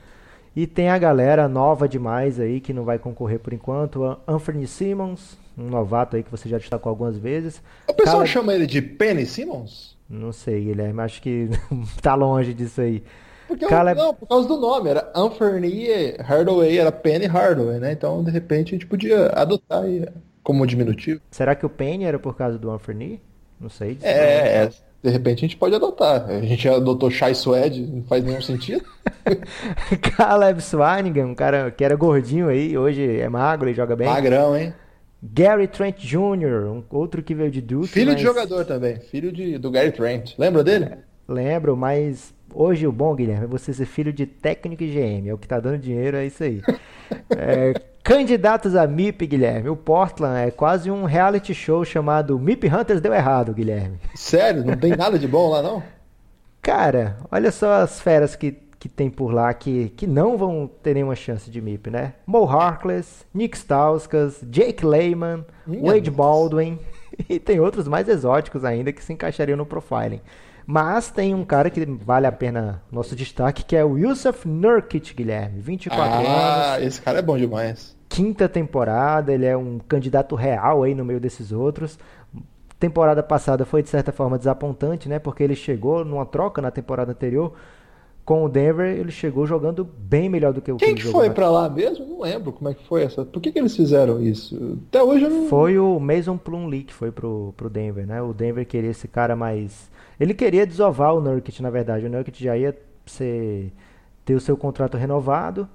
E tem a galera nova demais aí, que não vai concorrer por enquanto. Anthony Simmons, um novato aí que você já destacou algumas vezes. O pessoal Caleb- chama ele de Penny Simmons? Não sei, Guilherme, acho que tá longe disso aí. Porque eu- Caleb- não, por causa do nome, era Anthony Hardaway, era Penny Hardaway, né? Então, de repente, a gente podia adotar aí como diminutivo. Será que o Penny era por causa do Anthony? Não sei. É, é, de repente a gente pode adotar. A gente adotou Shai Suede, não faz nenhum sentido. Caleb Swanigan, um cara que era gordinho aí, hoje é magro e joga bem. Magrão, hein? Gary Trent Jr., um outro que veio de Duke. Filho de mas- jogador também, filho de, do Gary Trent. Lembra dele? Lembro, mas hoje o bom, Guilherme, é você ser filho de técnico e GM. É o que tá dando dinheiro, é isso aí. É, candidatos a MIP, Guilherme. O Portland é quase um reality show chamado MIP Hunters Deu Errado, Guilherme. Sério, não tem nada de bom lá, não? Cara, olha só as feras que, que tem por lá que, que não vão ter nenhuma chance de MIP, né? Mo Harkless, Nick Stauskas, Jake Lehman, Minha Wade. Baldwin e tem outros mais exóticos ainda que se encaixariam no profiling. Mas tem um cara que vale a pena nosso destaque, que é o Yusuf Nurkic, Guilherme, 24 anos, Ah, esse cara é bom demais. quinta temporada, ele é um candidato real aí no meio desses outros. Temporada passada foi de certa forma desapontante, né? Porque ele chegou numa troca na temporada anterior com o Denver, ele chegou jogando bem melhor do que o que Quem que jogou foi pra lá mesmo? Não lembro como é que foi essa. Por que, que eles fizeram isso? Até hoje eu não. Foi o Mason Plumlee que foi pro, pro Denver, né? O Denver queria esse cara mais. Ele queria desovar o Nurkic, na verdade. O Nurkic já ia ser... ter o seu contrato renovado.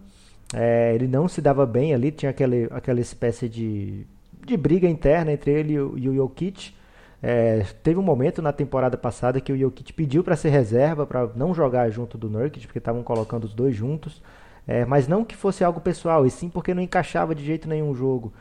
É, ele não se dava bem ali, tinha aquela espécie de, de briga interna entre ele e o, e Jokic. É, teve um momento na temporada passada que o Jokic pediu para ser reserva, para não jogar junto do Nurkic, porque estavam colocando os dois juntos. É, mas não que fosse algo pessoal, e sim porque não encaixava de jeito nenhum o jogo.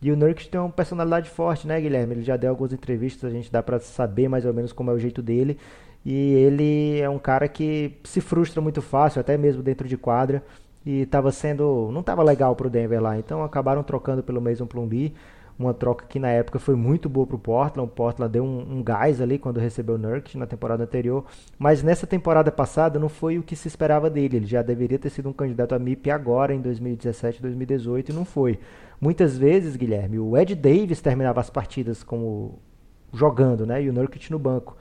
E o Nurkic tem uma personalidade forte, né, Guilherme? Ele já deu algumas entrevistas, a gente dá pra saber mais ou menos como é o jeito dele. E ele é um cara que se frustra muito fácil, até mesmo dentro de quadra. E tava sendo. não tava legal pro Denver lá. Então acabaram trocando pelo Mason Plumlee. Uma troca que na época foi muito boa pro Portland. O Portland deu um, um gás ali quando recebeu o Nurkic na temporada anterior. Mas nessa temporada passada não foi o que se esperava dele. Ele já deveria ter sido um candidato a MIP agora em 2017, 2018 e não foi. Muitas vezes, Guilherme, o Ed Davis terminava as partidas como jogando, né? E o Nurkic no banco.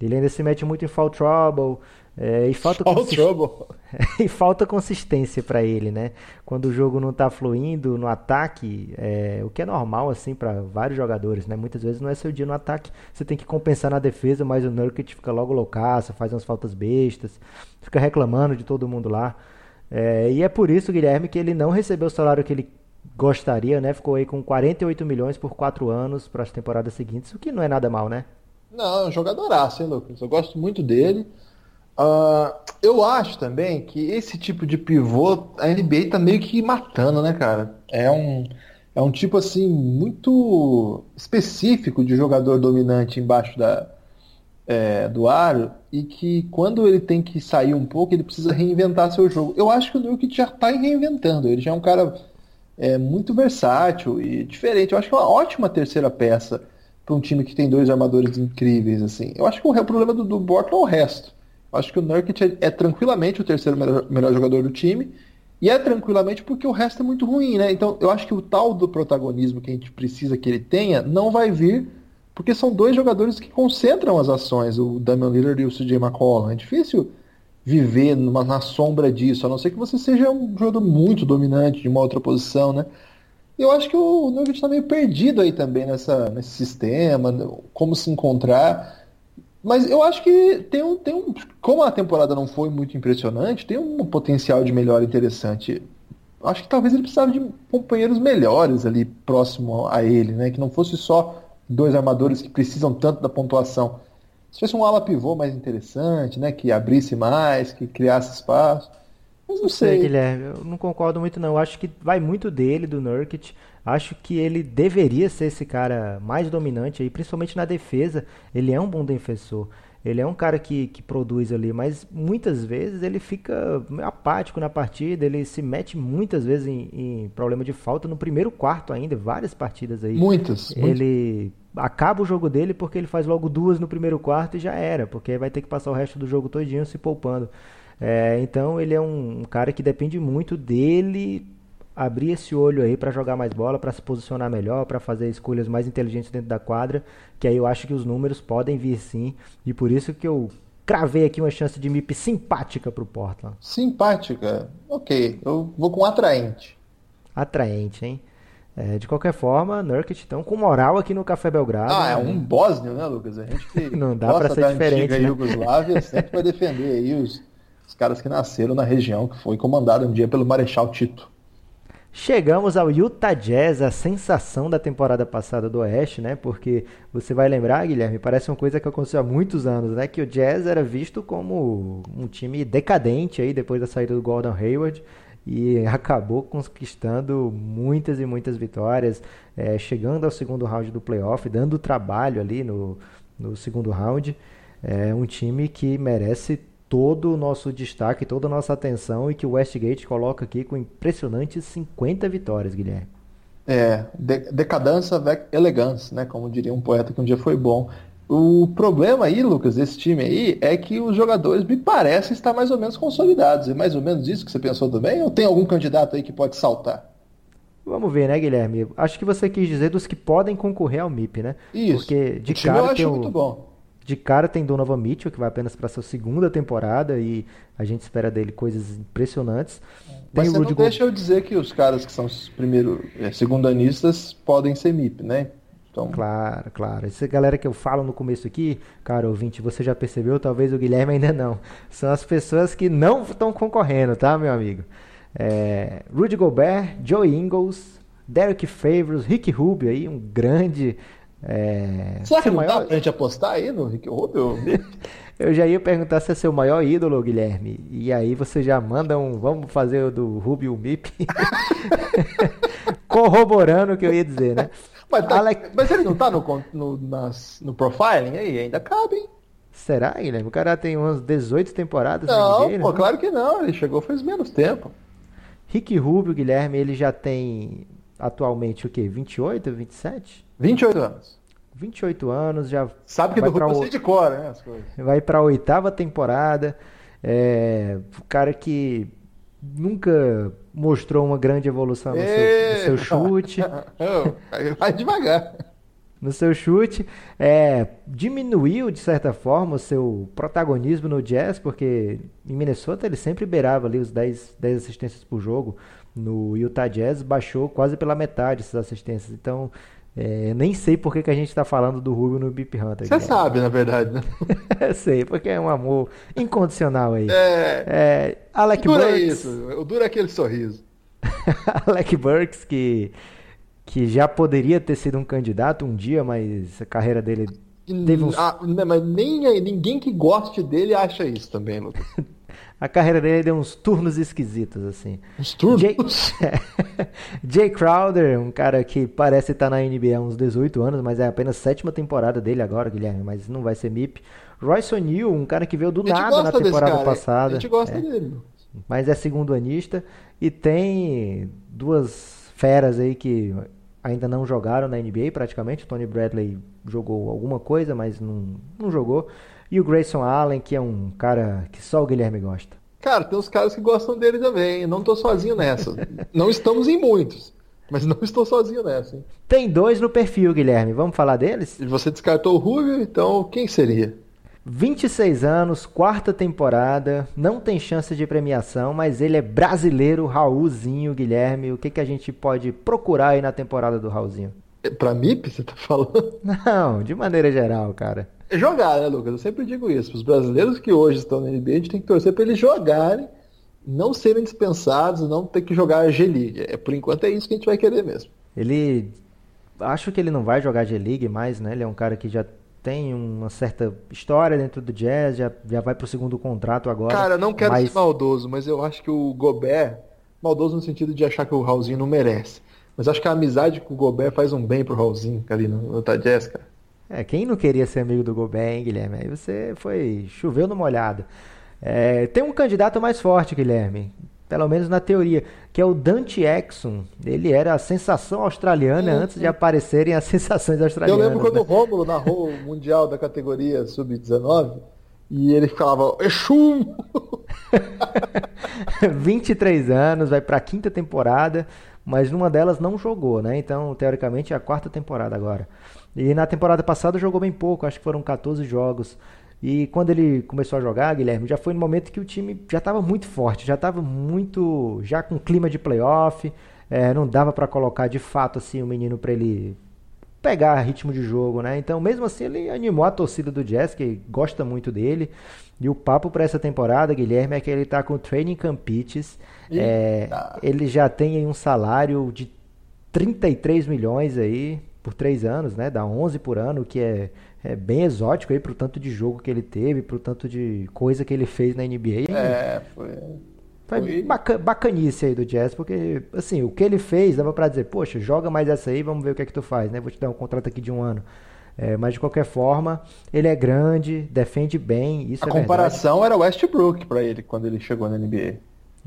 Ele ainda se mete muito em foul trouble. É, e falta trouble. e falta consistência para ele, né? Quando o jogo não tá fluindo no ataque, é, o que é normal assim para vários jogadores, né? Muitas vezes não é seu dia no ataque, você tem que compensar na defesa, mas o Nurkic fica logo loucaço, faz umas faltas bestas, fica reclamando de todo mundo lá. É, e é por isso, Guilherme, que ele não recebeu o salário que ele gostaria, né? Ficou aí com 48 milhões por 4 anos para as temporadas seguintes, o que não é nada mal, né? Não, é um jogadoraço, hein, Lucas? Eu gosto muito dele. Uh, eu acho também que esse tipo de pivô, a NBA tá meio que matando, né, cara? É um, é um tipo assim muito específico de jogador dominante embaixo da, é, do aro e que quando ele tem que sair um pouco, ele precisa reinventar seu jogo. Eu acho que o Nurkic já está reinventando. Ele já é um cara é, muito versátil e diferente. Eu acho que é uma ótima terceira peça para um time que tem dois armadores incríveis. assim. Eu acho que o problema do, do é o resto. Acho que o Nurkic é, é, tranquilamente o terceiro melhor, melhor, jogador do time. E é tranquilamente porque o resto é muito ruim, né? Então eu acho que o tal do protagonismo que a gente precisa que ele tenha não vai vir porque são dois jogadores que concentram as ações, o Damian Lillard e o CJ McCollum. É difícil viver numa, na sombra disso, a não ser que você seja um jogador muito dominante de uma outra posição, né? Eu acho que o Nurkic está meio perdido aí também nessa, nesse sistema, como se encontrar. Mas eu acho que tem um, tem um. Como a temporada não foi muito impressionante, tem um potencial de melhor interessante. Acho que talvez ele precisava de companheiros melhores ali próximo a ele, né? Que não fosse só dois armadores que precisam tanto da pontuação. Se fosse um ala pivô mais interessante, né? Que abrisse mais, que criasse espaço. Mas não sei. sei. Guilherme, eu não concordo muito não. Eu acho que vai muito dele, do Nurkic. Acho que ele deveria ser esse cara mais dominante aí, principalmente na defesa. Ele é um bom defensor. Ele é um cara que, que produz ali, mas muitas vezes ele fica apático na partida, ele se mete muitas vezes em, em problema de falta no primeiro quarto ainda, várias partidas aí. Muitas. Ele muitas. acaba o jogo dele porque ele faz logo duas no primeiro quarto e já era, porque vai ter que passar o resto do jogo todinho se poupando. É, então ele é um, um cara que depende muito dele abrir esse olho aí para jogar mais bola, para se posicionar melhor, para fazer escolhas mais inteligentes dentro da quadra, que aí eu acho que os números podem vir sim, e por isso que eu cravei aqui uma chance de MIP simpática para o Portland. Simpática? Ok, eu vou com atraente. Atraente, hein? É, de qualquer forma, Nurkic estão com moral aqui no Café Belgrado. Ah, é né? um bósnio, né, Lucas? A gente que não dá para ser diferente. A né? Iugoslávia sempre vai defender aí os, os caras que nasceram na região que foi comandada um dia pelo Marechal Tito. Chegamos ao Utah Jazz, a sensação da temporada passada do Oeste, né? Porque você vai lembrar, Guilherme, parece uma coisa que aconteceu há muitos anos, né? Que o Jazz era visto como um time decadente aí depois da saída do Gordon Hayward e acabou conquistando muitas e muitas vitórias, é, chegando ao segundo round do playoff, dando trabalho ali no, no segundo round. É um time que merece todo o nosso destaque, toda a nossa atenção e que o Westgate coloca aqui com impressionantes 50 vitórias, Guilherme. É, de, decadência elegância, né? Como diria um poeta que um dia foi bom. O problema aí, Lucas, desse time aí, é que os jogadores me parecem estar mais ou menos consolidados. É mais ou menos isso que você pensou também? Ou tem algum candidato aí que pode saltar? Vamos ver, né, Guilherme? Acho que você quis dizer dos que podem concorrer ao MIP, né? Isso. Porque de o time cara eu acho o... muito bom. De cara tem Donovan Mitchell, que vai apenas para sua segunda temporada e a gente espera dele coisas impressionantes. Mas tem você Rudy não deixa eu dizer que os caras que são os primeiro, é, segundanistas podem ser MIP, né? Então... Claro, claro. Essa galera que eu falo no começo aqui, cara, ouvinte, você já percebeu, talvez o Guilherme ainda não. São as pessoas que não estão concorrendo, tá, meu amigo? É, Rudy Gobert, Joe Ingles, Derek Favors, Rick Rubio aí, um grande é... Será que não maior... dá pra gente apostar aí no Rick Rubio? Eu já ia perguntar se é seu maior ídolo, Guilherme. E aí você já manda um. Vamos fazer o do Rubio Mip. Corroborando o que eu ia dizer, né? Mas, tá, Alec... mas ele não tá no, no, nas, no profiling aí? Ainda cabe, hein? Será, Guilherme? O cara tem umas 18 temporadas não, NBA, pô, né? claro que não. Ele chegou faz menos tempo. Rick Rubio, Guilherme, ele já tem atualmente o quê? 28, 27? 28 anos. 28 anos, já. Sabe que do Rubio o... de cor, né? As coisas. Vai para a oitava temporada. É, o cara que nunca mostrou uma grande evolução no, seu, no seu, chute. Vai devagar. no seu chute. É, diminuiu, de certa forma, o seu protagonismo no Jazz, porque em Minnesota ele sempre beirava ali os 10, 10 assistências por jogo. No Utah Jazz baixou quase pela metade essas assistências. Então, é, nem sei por que, que a gente está falando do Rubio no Beep Hunter. Você sabe, na verdade, né? sei, porque é um amor incondicional aí. É. é Alec o duro Burks. isso, o duro é aquele sorriso. Alec Burks, que, que já poderia ter sido um candidato um dia, mas a carreira dele teve uns... ah, mas nem, ninguém que goste dele acha isso também, Lucas. a carreira dele deu uns turnos esquisitos, assim. Uns turnos? Jay, Jay Crowder, um cara que parece estar na NBA há uns 18 anos, mas é apenas a sétima temporada dele agora, Guilherme, mas não vai ser MIP. Royce O'Neal, um cara que veio do nada na temporada passada. A gente gosta é, dele. Mas é segundo anista. E tem duas feras aí que ainda não jogaram na NBA praticamente. O Tony Bradley jogou alguma coisa, mas não, não jogou. E o Grayson Allen, que é um cara que só o Guilherme gosta. Cara, tem uns caras que gostam dele também. Eu não tô sozinho nessa. não estamos em muitos. Mas não estou sozinho nessa. Hein? Tem dois no perfil, Guilherme. Vamos falar deles? Você descartou o Rubio, então quem seria? 26 anos, quarta temporada, não tem chance de premiação, mas ele é brasileiro, Raulzinho, Guilherme. O que, que a gente pode procurar aí na temporada do Raulzinho? É pra MIP, você tá falando? Não, de maneira geral, cara. É jogar, né, Lucas? Eu sempre digo isso. Os brasileiros que hoje estão na NBA, a gente tem que torcer para eles jogarem, não serem dispensados, não ter que jogar a G-League. É, por enquanto é isso que a gente vai querer mesmo. Ele. Acho que ele não vai jogar G-League mais, né? Ele é um cara que já tem uma certa história dentro do Jazz, já, já vai pro segundo contrato agora. Cara, não quero mas... ser maldoso, mas eu acho que o Gobert, maldoso no sentido de achar que o Raulzinho não merece. Mas acho que a amizade com o Gobert faz um bem pro Raulzinho ali no, no Jazz, cara. É, quem não queria ser amigo do Gobert, hein, Guilherme? Aí você foi. choveu no molhado. É, tem um candidato mais forte, Guilherme pelo menos na teoria, que é o Dante Exum. Ele era a sensação australiana Sim, antes sim. de aparecerem as sensações australianas. Eu lembro quando né? o Rômulo narrou o Mundial da categoria Sub-19 e ele falava Exum! 23 anos, vai para a quinta temporada, mas numa delas não jogou, né? Então, teoricamente, é a quarta temporada agora. E na temporada passada jogou bem pouco, acho que foram 14 jogos. E quando ele começou a jogar, Guilherme, já foi no momento que o time já estava muito forte, já estava muito, já com clima de playoff, é, não dava para colocar de fato assim o menino para ele pegar ritmo de jogo, né? Então, mesmo assim, ele animou a torcida do Jazz, que gosta muito dele. E o papo para essa temporada, Guilherme, é que ele tá com o Training Campeches. É, ele já tem aí um salário de 33 milhões aí por três anos, né? Dá 11 por ano, que é, é bem exótico aí pro tanto de jogo que ele teve, pro tanto de coisa que ele fez na NBA. É, foi. Foi Foi- baca- bacanice aí do Jazz, porque, assim, o que ele fez dava pra dizer, poxa, joga mais essa aí, vamos ver o que é que tu faz, né? Vou te dar um contrato aqui de um ano. É, mas de qualquer forma, ele é grande, defende bem, isso A é verdade. comparação era Westbrook pra ele quando ele chegou na NBA.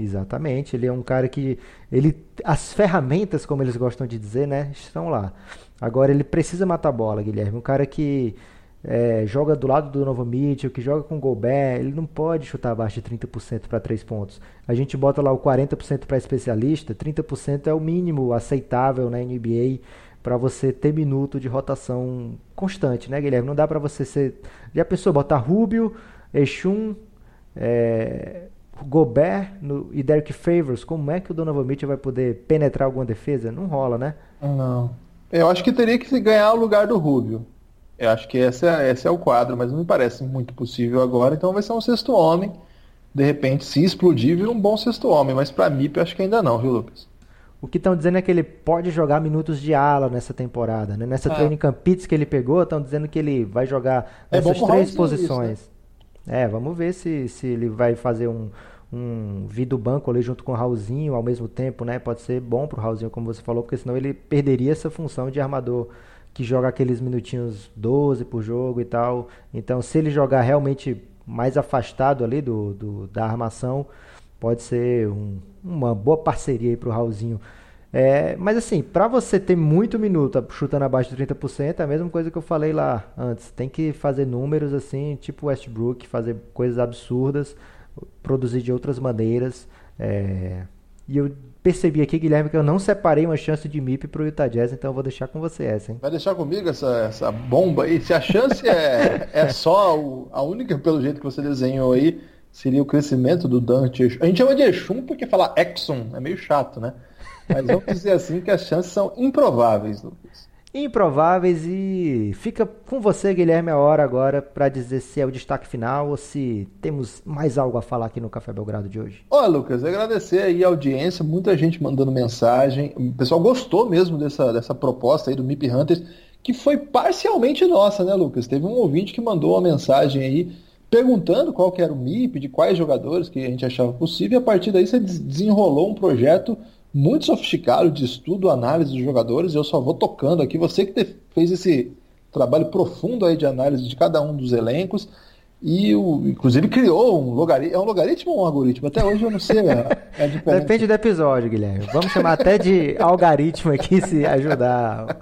Exatamente, ele é um cara que ele as ferramentas, como eles gostam de dizer, né, estão lá. Agora ele precisa matar bola, Guilherme. Um cara que é, joga do lado do Novo Mitchell, que joga com Gobert, ele não pode chutar abaixo de 30% para 3 pontos. A gente bota lá o 40% para especialista, 30% é o mínimo aceitável na NBA para você ter minuto de rotação constante, né, Guilherme? Não dá para você ser. Já pensou botar Rubio, Exum, é, Gobert no, e Derek Favors? Como é que o Donovan Mitchell vai poder penetrar alguma defesa? Não rola, né? Não. Eu acho que teria que ganhar o lugar do Rubio. Eu acho que esse é, esse é o quadro, mas não me parece muito possível agora, então vai ser um sexto homem. De repente, se explodir, vira um bom sexto homem, mas pra MIP eu acho que ainda não, viu, Lucas? O que estão dizendo é que ele pode jogar minutos de ala nessa temporada, né? Nessa Ah. training campits que ele pegou, estão dizendo que ele vai jogar É nessas pro três posições. É, vamos ver se, se ele vai fazer um, um vir do banco ali junto com o Raulzinho ao mesmo tempo, né? Pode ser bom pro Raulzinho, como você falou, porque senão ele perderia essa função de armador que joga aqueles minutinhos 12 por jogo e tal. Então, se ele jogar realmente mais afastado ali do, do- da armação, pode ser um- uma boa parceria aí pro Raulzinho. É, mas assim, para você ter muito minuto chutando abaixo de 30%, é a mesma coisa que eu falei lá antes. Tem que fazer números assim, tipo Westbrook, fazer coisas absurdas, produzir de outras maneiras. é, E eu percebi aqui, Guilherme, que eu não separei uma chance de MIP pro Utah Jazz, então eu vou deixar com você essa, hein? Vai deixar comigo essa, essa bomba aí? Se a chance é, é só o, a única, pelo jeito que você desenhou aí, seria o crescimento do Dante. A gente chama de Exum porque falar Exxon é meio chato, né? Mas vamos dizer assim que as chances são improváveis, Lucas improváveis e fica com você, Guilherme, a hora agora para dizer se é o destaque final ou se temos mais algo a falar aqui no Café Belgrado de hoje. Olha, Lucas, agradecer aí a audiência, muita gente mandando mensagem. O pessoal gostou mesmo dessa, dessa proposta aí do MIP Hunters, que foi parcialmente nossa, né, Lucas? Teve um ouvinte que mandou uma mensagem aí perguntando qual que era o MIP, de quais jogadores que a gente achava possível, e a partir daí você desenrolou um projeto muito sofisticado de estudo, análise dos jogadores. Eu só vou tocando aqui. Você que fez esse trabalho profundo aí de análise de cada um dos elencos e o, inclusive criou um logaritmo. É um logaritmo ou um algoritmo? Até hoje eu não sei a diferença. Depende do episódio, Guilherme. Vamos chamar até de algoritmo aqui se ajudar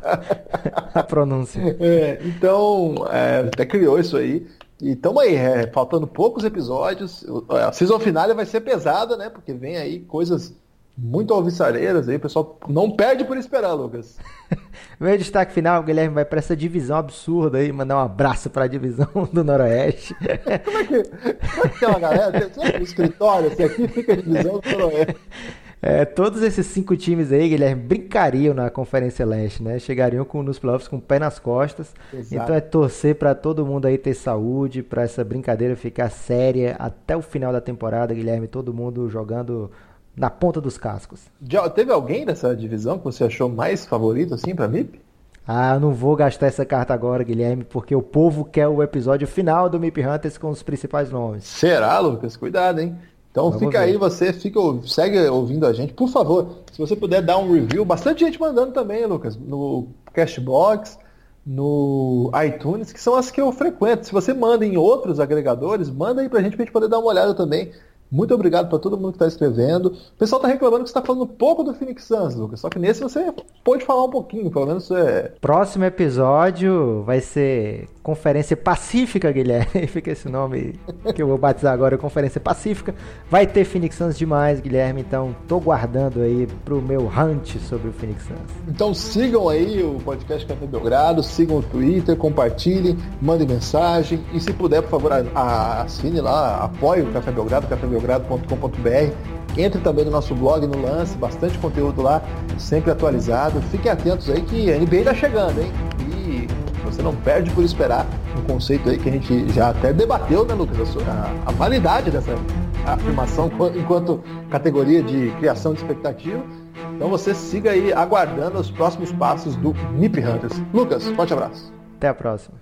a pronúncia. É, então, é, até criou isso aí. E estamos aí, é, faltando poucos episódios. A season final vai ser pesada, né? Porque vem aí coisas muito alvissareiras aí, o pessoal não perde por esperar, Lucas. Meu destaque final, Guilherme vai para essa divisão absurda aí, mandar um abraço para a divisão do Noroeste. como, é que, como é que tem uma galera? Tem um escritório, assim, aqui fica a divisão do Noroeste. É, todos esses cinco times aí, Guilherme, brincariam na Conferência Leste, né? Chegariam com, nos playoffs com o pé nas costas. Exato. Então é torcer para todo mundo aí ter saúde, para essa brincadeira ficar séria até o final da temporada, Guilherme. Todo mundo jogando na ponta dos cascos. Já teve alguém dessa divisão que você achou mais favorito assim para MIP? Ah, eu não vou gastar essa carta agora, Guilherme, porque o povo quer o episódio final do MIP Hunters com os principais nomes. Será, Lucas? Cuidado, hein? Então Vamos fica ver. aí, você fica, segue ouvindo a gente. Por favor, se você puder dar um review, bastante gente mandando também, Lucas, no Cashbox, no iTunes, que são as que eu frequento. Se você manda em outros agregadores, manda aí pra gente pra gente poder dar uma olhada também. Muito obrigado para todo mundo que está escrevendo. O pessoal está reclamando que você está falando pouco do Phoenix Suns, Lucas. Só que nesse você pode falar um pouquinho, pelo menos é. Próximo episódio vai ser Conferência Pacífica, Guilherme. Fica esse nome que eu vou batizar agora, Conferência Pacífica. Vai ter Phoenix Suns demais, Guilherme. Então tô guardando aí pro meu hunt sobre o Phoenix Suns. Então sigam aí o podcast Café Belgrado, sigam o Twitter, compartilhem, mandem mensagem e se puder, por favor, assine lá, apoie o Café Belgrado, cafébelgrado.com.br. Entre também no nosso blog, no Lance, bastante conteúdo lá, sempre atualizado. Fiquem atentos aí que a NBA tá chegando, hein? Você não perde por esperar um conceito aí que a gente já até debateu, né, Lucas? A, a validade dessa afirmação enquanto categoria de criação de expectativa. Então você siga aí aguardando os próximos passos do Nip Hunters. Lucas, forte abraço. Até a próxima.